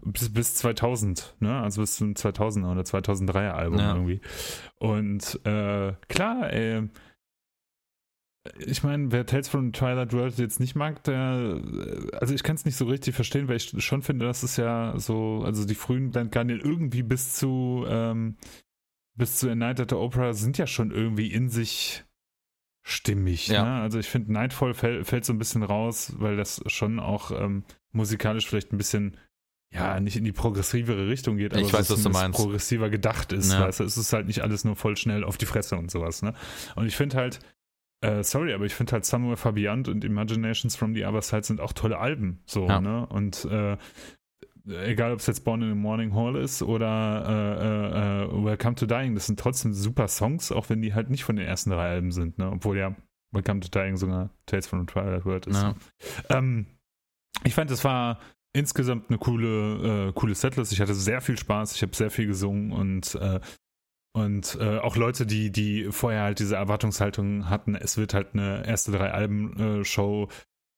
bis, bis 2000, ne? Also bis zum 2000er oder 2003er Album ja. irgendwie. Und äh, klar, ey, ich meine, wer Tales from Twilight World jetzt nicht mag, der, also ich kann es nicht so richtig verstehen, weil ich schon finde, dass es ja so, also die frühen Blind Guardian irgendwie bis zu, ähm, bis zu A Night at the Opera sind ja schon irgendwie in sich stimmig. Ja. Ne? Also ich finde, Nightfall fällt, fällt so ein bisschen raus, weil das schon auch ähm, musikalisch vielleicht ein bisschen ja, nicht in die progressivere Richtung geht,
aber ich weiß, was du meinst.
progressiver gedacht ist. Ja. Weißt du? Es ist halt nicht alles nur voll schnell auf die Fresse und sowas. Ne? Und ich finde halt, äh, sorry, aber ich finde halt Somewhere Fabiant und Imaginations from the Other Side sind auch tolle Alben. So, ja. ne? Und äh, egal ob es jetzt Born in the Morning Hall ist oder äh, äh, äh, Welcome to Dying, das sind trotzdem super Songs, auch wenn die halt nicht von den ersten drei Alben sind, ne? Obwohl ja Welcome to Dying sogar Tales from the Twilight World ist. Ja. Ähm, ich fand, es war insgesamt eine coole, äh, coole Setlist. Ich hatte sehr viel Spaß, ich habe sehr viel gesungen und äh, und äh, auch Leute, die, die vorher halt diese Erwartungshaltung hatten, es wird halt eine erste drei Alben-Show,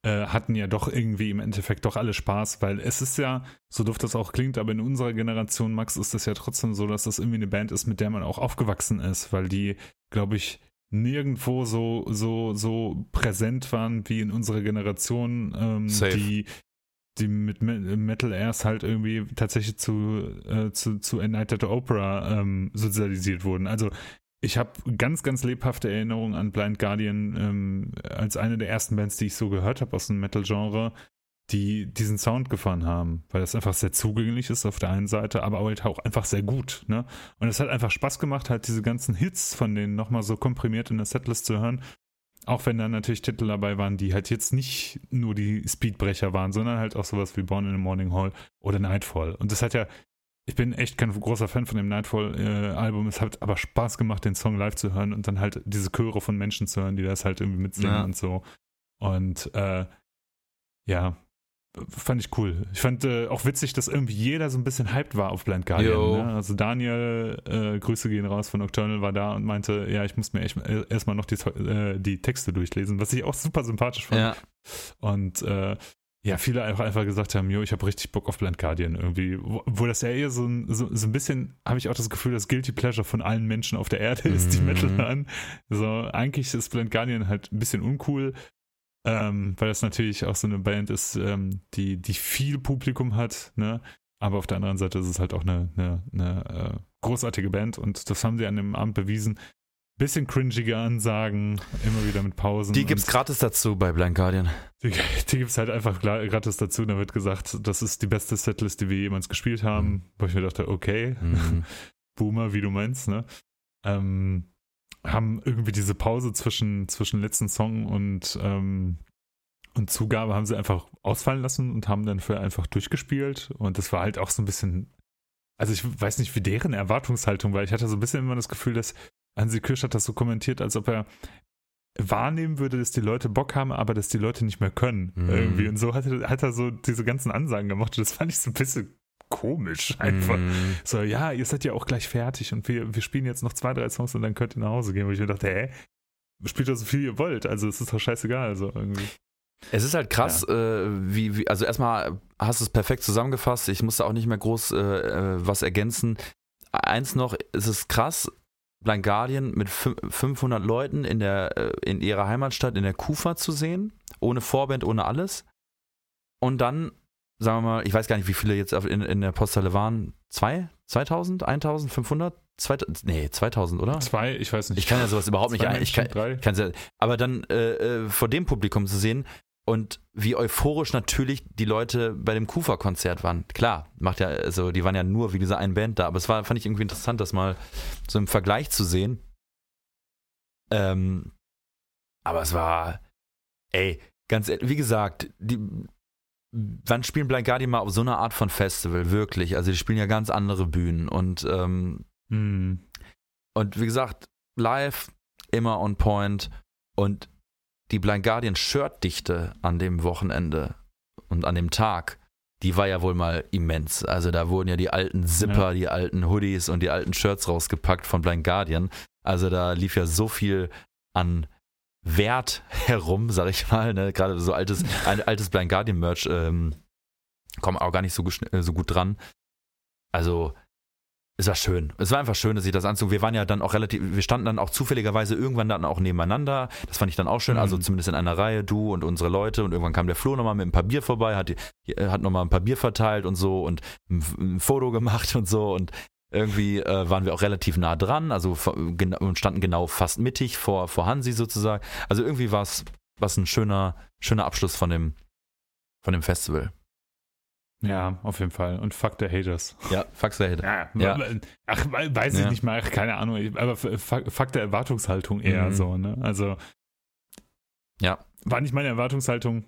äh, hatten ja doch irgendwie im Endeffekt doch alle Spaß, weil es ist ja, so doof das auch klingt, aber in unserer Generation, Max, ist das ja trotzdem so, dass das irgendwie eine Band ist, mit der man auch aufgewachsen ist, weil die, glaube ich, nirgendwo so, so, so präsent waren wie in unserer Generation, ähm, die, die mit Metal erst halt irgendwie tatsächlich zu, äh, zu, zu A Night at the Opera ähm, sozialisiert wurden. Also ich habe ganz, ganz lebhafte Erinnerungen an Blind Guardian ähm, als eine der ersten Bands, die ich so gehört habe aus dem Metal-Genre, die diesen Sound gefahren haben, weil das einfach sehr zugänglich ist auf der einen Seite, aber halt auch einfach sehr gut. Ne? Und es hat einfach Spaß gemacht, halt diese ganzen Hits von denen nochmal so komprimiert in der Setlist zu hören. Auch wenn da natürlich Titel dabei waren, die halt jetzt nicht nur die Speedbrecher waren, sondern halt auch sowas wie Born in the Morning Hall oder Nightfall. Und das hat ja ich bin echt kein großer Fan von dem Nightfall-Album. Äh, es hat aber Spaß gemacht, den Song live zu hören und dann halt diese Chöre von Menschen zu hören, die das halt irgendwie mitsingen ja. und so. Und äh, ja, fand ich cool. Ich fand äh, auch witzig, dass irgendwie jeder so ein bisschen hyped war auf Blind Guardian. Ne? Also Daniel, äh, Grüße gehen raus von Nocturnal, war da und meinte, ja, ich muss mir echt äh, erstmal noch die, äh, die Texte durchlesen, was ich auch super sympathisch fand. Ja. Und äh, ja, viele einfach, einfach gesagt haben, jo, ich habe richtig Bock auf Blind Guardian irgendwie. Wo, wo das ja eher so ein, so, so ein bisschen, habe ich auch das Gefühl, das Guilty Pleasure von allen Menschen auf der Erde ist, die
Mhm.
Metal hören. So, eigentlich ist Blind Guardian halt ein bisschen uncool, ähm, weil das natürlich auch so eine Band ist, ähm, die, die viel Publikum hat, ne? Aber auf der anderen Seite ist es halt auch eine, eine, eine äh, großartige Band und das haben sie an dem Abend bewiesen. Bisschen cringige Ansagen, immer wieder mit Pausen.
Die gibt's gratis dazu bei Blind Guardian.
die, die gibt es halt einfach gra- gratis dazu. Da wird gesagt, das ist die beste Setlist, die wir jemals gespielt haben.
Mhm.
Wo ich mir dachte, okay,
Mhm.
Boomer, wie du meinst, ne? Ähm, haben irgendwie diese Pause zwischen, zwischen letzten Song und, ähm, und Zugabe haben sie einfach ausfallen lassen und haben dann für einfach durchgespielt. Und das war halt auch so ein bisschen, also ich weiß nicht, wie deren Erwartungshaltung war. Ich hatte so ein bisschen immer das Gefühl, dass Hansi Kirsch hat das so kommentiert, als ob er wahrnehmen würde, dass die Leute Bock haben, aber dass die Leute nicht mehr können.
Mhm.
Irgendwie. Und so hat er, hat er so diese ganzen Ansagen gemacht. Und das fand ich so ein bisschen komisch einfach.
Mhm.
So, ja, ihr seid ja auch gleich fertig und wir, wir spielen jetzt noch zwei, drei Songs und dann könnt ihr nach Hause gehen. Wo ich mir dachte, hä? Spielt doch so viel ihr wollt, also es ist doch scheißegal. Also irgendwie.
Es ist halt krass, äh, wie, wie, also erstmal hast du es perfekt zusammengefasst. Ich musste auch nicht mehr groß äh, äh, was ergänzen. Eins noch, es ist krass, Blind Guardian mit fün- 500 Leuten in, der, äh, in ihrer Heimatstadt in der Kufa zu sehen, ohne Vorband, ohne alles. Und dann, sagen wir mal, ich weiß gar nicht, wie viele jetzt in, in der Posthalle waren. Zwei? 2000? 1500? 2000? Nee, 2000, oder?
Zwei, ich weiß nicht.
Ich kann ja sowas überhaupt nicht ein. Ich kann,
Menschen, drei.
Kann's ja, aber dann äh, äh, vor dem Publikum zu sehen und wie euphorisch natürlich die Leute bei dem Kufa-Konzert waren. Klar, macht ja, also die waren ja nur wie diese einen Band da, aber es war, fand ich irgendwie interessant, das mal so im Vergleich zu sehen. Ähm, aber es war, ey, ganz ehrlich, wie gesagt, die, wann spielen Blind Guardian mal auf so einer Art von Festival, wirklich? Also die spielen ja ganz andere Bühnen und ähm,
Hm.
und wie gesagt, live immer on point und die Blind Guardian Shirt-Dichte an dem Wochenende und an dem Tag, die war ja wohl mal immens. Also da wurden ja die alten Zipper, die alten Hoodies und die alten Shirts rausgepackt von Blind Guardian. Also da lief ja so viel an Wert herum, sag ich mal. Ne? Gerade so altes, ein altes Blind Guardian Merch ähm, kommt auch gar nicht so, äh, so gut dran. Also es war schön. Es war einfach schön, dass ich das anzog. Wir waren ja dann auch relativ, wir standen dann auch zufälligerweise irgendwann dann auch nebeneinander. Das fand ich dann auch schön. Also
Mhm.
zumindest in einer Reihe, du und unsere Leute. Und irgendwann kam der Flo nochmal mit ein paar Bier vorbei, hat, die- hat nochmal ein paar Bier verteilt und so und ein, ein Foto gemacht und so. Und irgendwie äh, waren wir auch relativ nah dran, also und standen genau fast mittig vor, vor Hansi sozusagen. Also irgendwie war es ein schöner, schöner Abschluss von dem, von dem Festival.
Ja, auf jeden Fall. Und fuck the haters.
Ja, Fax der Hit.
Ja,
Ja.
ach, weiß ich
Ja.
nicht mal, keine Ahnung. Aber fuck, fuck der Erwartungshaltung eher
Mhm.
so, ne? Also.
Ja.
War nicht meine Erwartungshaltung.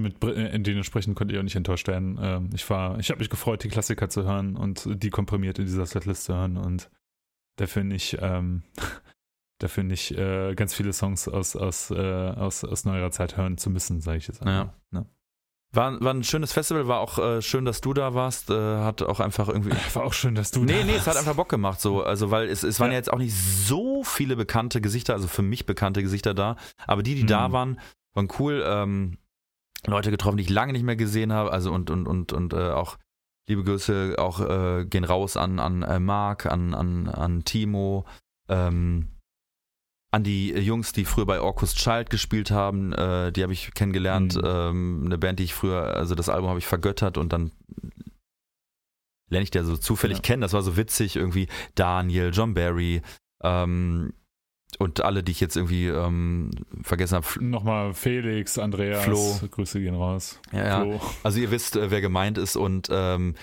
Mit, äh, dementsprechend konnte ich auch nicht enttäuscht werden. Ähm, ich war, ich habe mich gefreut, die Klassiker zu hören und die komprimiert in dieser Setlist zu hören und dafür nicht, ähm, dafür nicht äh, ganz viele Songs aus, aus, äh, aus, aus neuerer Zeit hören zu müssen, sage ich jetzt einfach. Ne?
War, war ein schönes Festival, war auch äh, schön, dass du da warst. Äh, hat auch einfach irgendwie.
War auch schön, dass du.
Nee,
da
nee, es hat einfach Bock gemacht so. Also, weil es, es waren ja.
Ja.
jetzt auch nicht so viele bekannte Gesichter, also für mich bekannte Gesichter da. Aber die, die
Mhm.
da waren, waren cool. Ähm, Leute getroffen, die ich lange nicht mehr gesehen habe. Also und, und, und, und äh, auch liebe Grüße auch äh, gehen raus an, an äh, Marc, an, an, an Timo, ähm, an die Jungs, die früher bei Orcus Child gespielt haben. Äh, die habe ich kennengelernt.
Mhm.
Ähm, eine Band, die ich früher, also das Album habe ich vergöttert und dann lerne ich der so zufällig
Ja.
kennen. Das war so witzig, irgendwie Daniel, John Barry ähm, und alle, die ich jetzt irgendwie ähm, vergessen habe.
Nochmal Felix, Andreas,
Flo.
Grüße gehen raus.
Ja, ja. Also ihr wisst, äh, wer gemeint ist und ähm,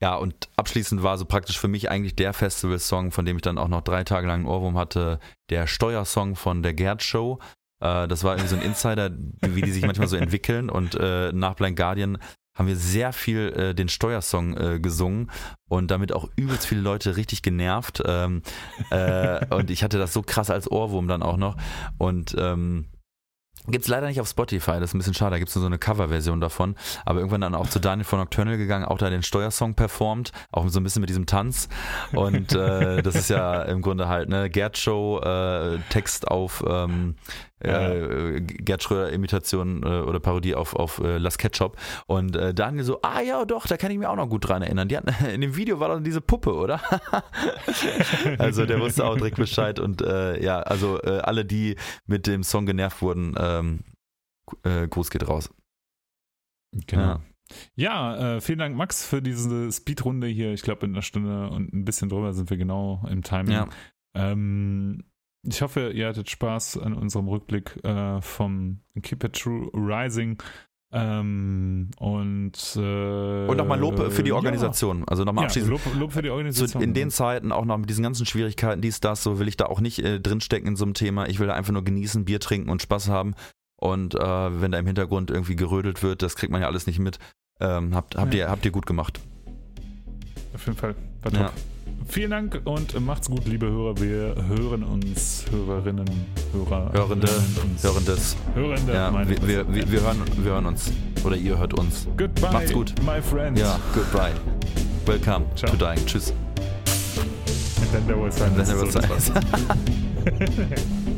ja, und abschließend war so praktisch für mich eigentlich der Festival-Song, von dem ich dann auch noch drei Tage lang einen Ohrwurm hatte, der Steuersong von der Gerd Show. Äh, das war irgendwie so ein Insider, wie die sich manchmal so entwickeln und äh, nach Blind Guardian haben wir sehr viel äh, den Steuersong äh, gesungen und damit auch übelst viele Leute richtig genervt. Ähm, äh, und ich hatte das so krass als Ohrwurm dann auch noch. Und ähm, Gibt es leider nicht auf Spotify, das ist ein bisschen schade. Da gibt es nur so eine Coverversion davon. Aber irgendwann dann auch zu Daniel von Nocturnal gegangen, auch da den Steuersong performt, auch so ein bisschen mit diesem Tanz. Und äh, das ist ja im Grunde halt, ne, Gerd Show, äh, Text auf ähm, äh, Gerd Schröder-Imitation äh, oder Parodie auf, auf äh, Las Ketchup. Und äh, Daniel so, ah ja, doch, da kann ich mich auch noch gut dran erinnern. Die hatten, in dem Video war doch diese Puppe, oder? also der wusste auch direkt Bescheid. Und äh, ja, also äh, alle, die mit dem Song genervt wurden, ähm, äh, Gruß geht raus.
Genau. Ja. Ja, äh, vielen Dank, Max, für diese Speedrunde hier. Ich glaube, in einer Stunde und ein bisschen drüber sind wir genau im Timing. Ja. Ähm, ich hoffe, ihr hattet Spaß an unserem Rückblick äh, vom Keep It True Rising. Ähm, und äh,
und nochmal Lob für die Organisation. Ja. Also nochmal abschließend.
Ja, Lob, Lob, für die Organisation.
So in den Zeiten auch noch mit diesen ganzen Schwierigkeiten, dies, das, so will ich da auch nicht äh, drinstecken in so einem Thema. Ich will da einfach nur genießen, Bier trinken und Spaß haben. Und äh, wenn da im Hintergrund irgendwie gerödelt wird, das kriegt man ja alles nicht mit. Ähm, habt, habt, ja. ihr, habt ihr gut gemacht.
Auf jeden Fall. War top. Vielen Dank und macht's gut, liebe Hörer. Wir hören uns, Hörerinnen, Hörer.
Hörende, uns. Hörendes.
Hörende,
ja, wir, wir, wir, wir, hören, wir hören uns. Oder ihr hört uns.
Goodbye,
Macht's gut.
my friends.
Ja, goodbye. Welcome Ciao. to dying. Tschüss.
And then there was silence.
And then there was silence.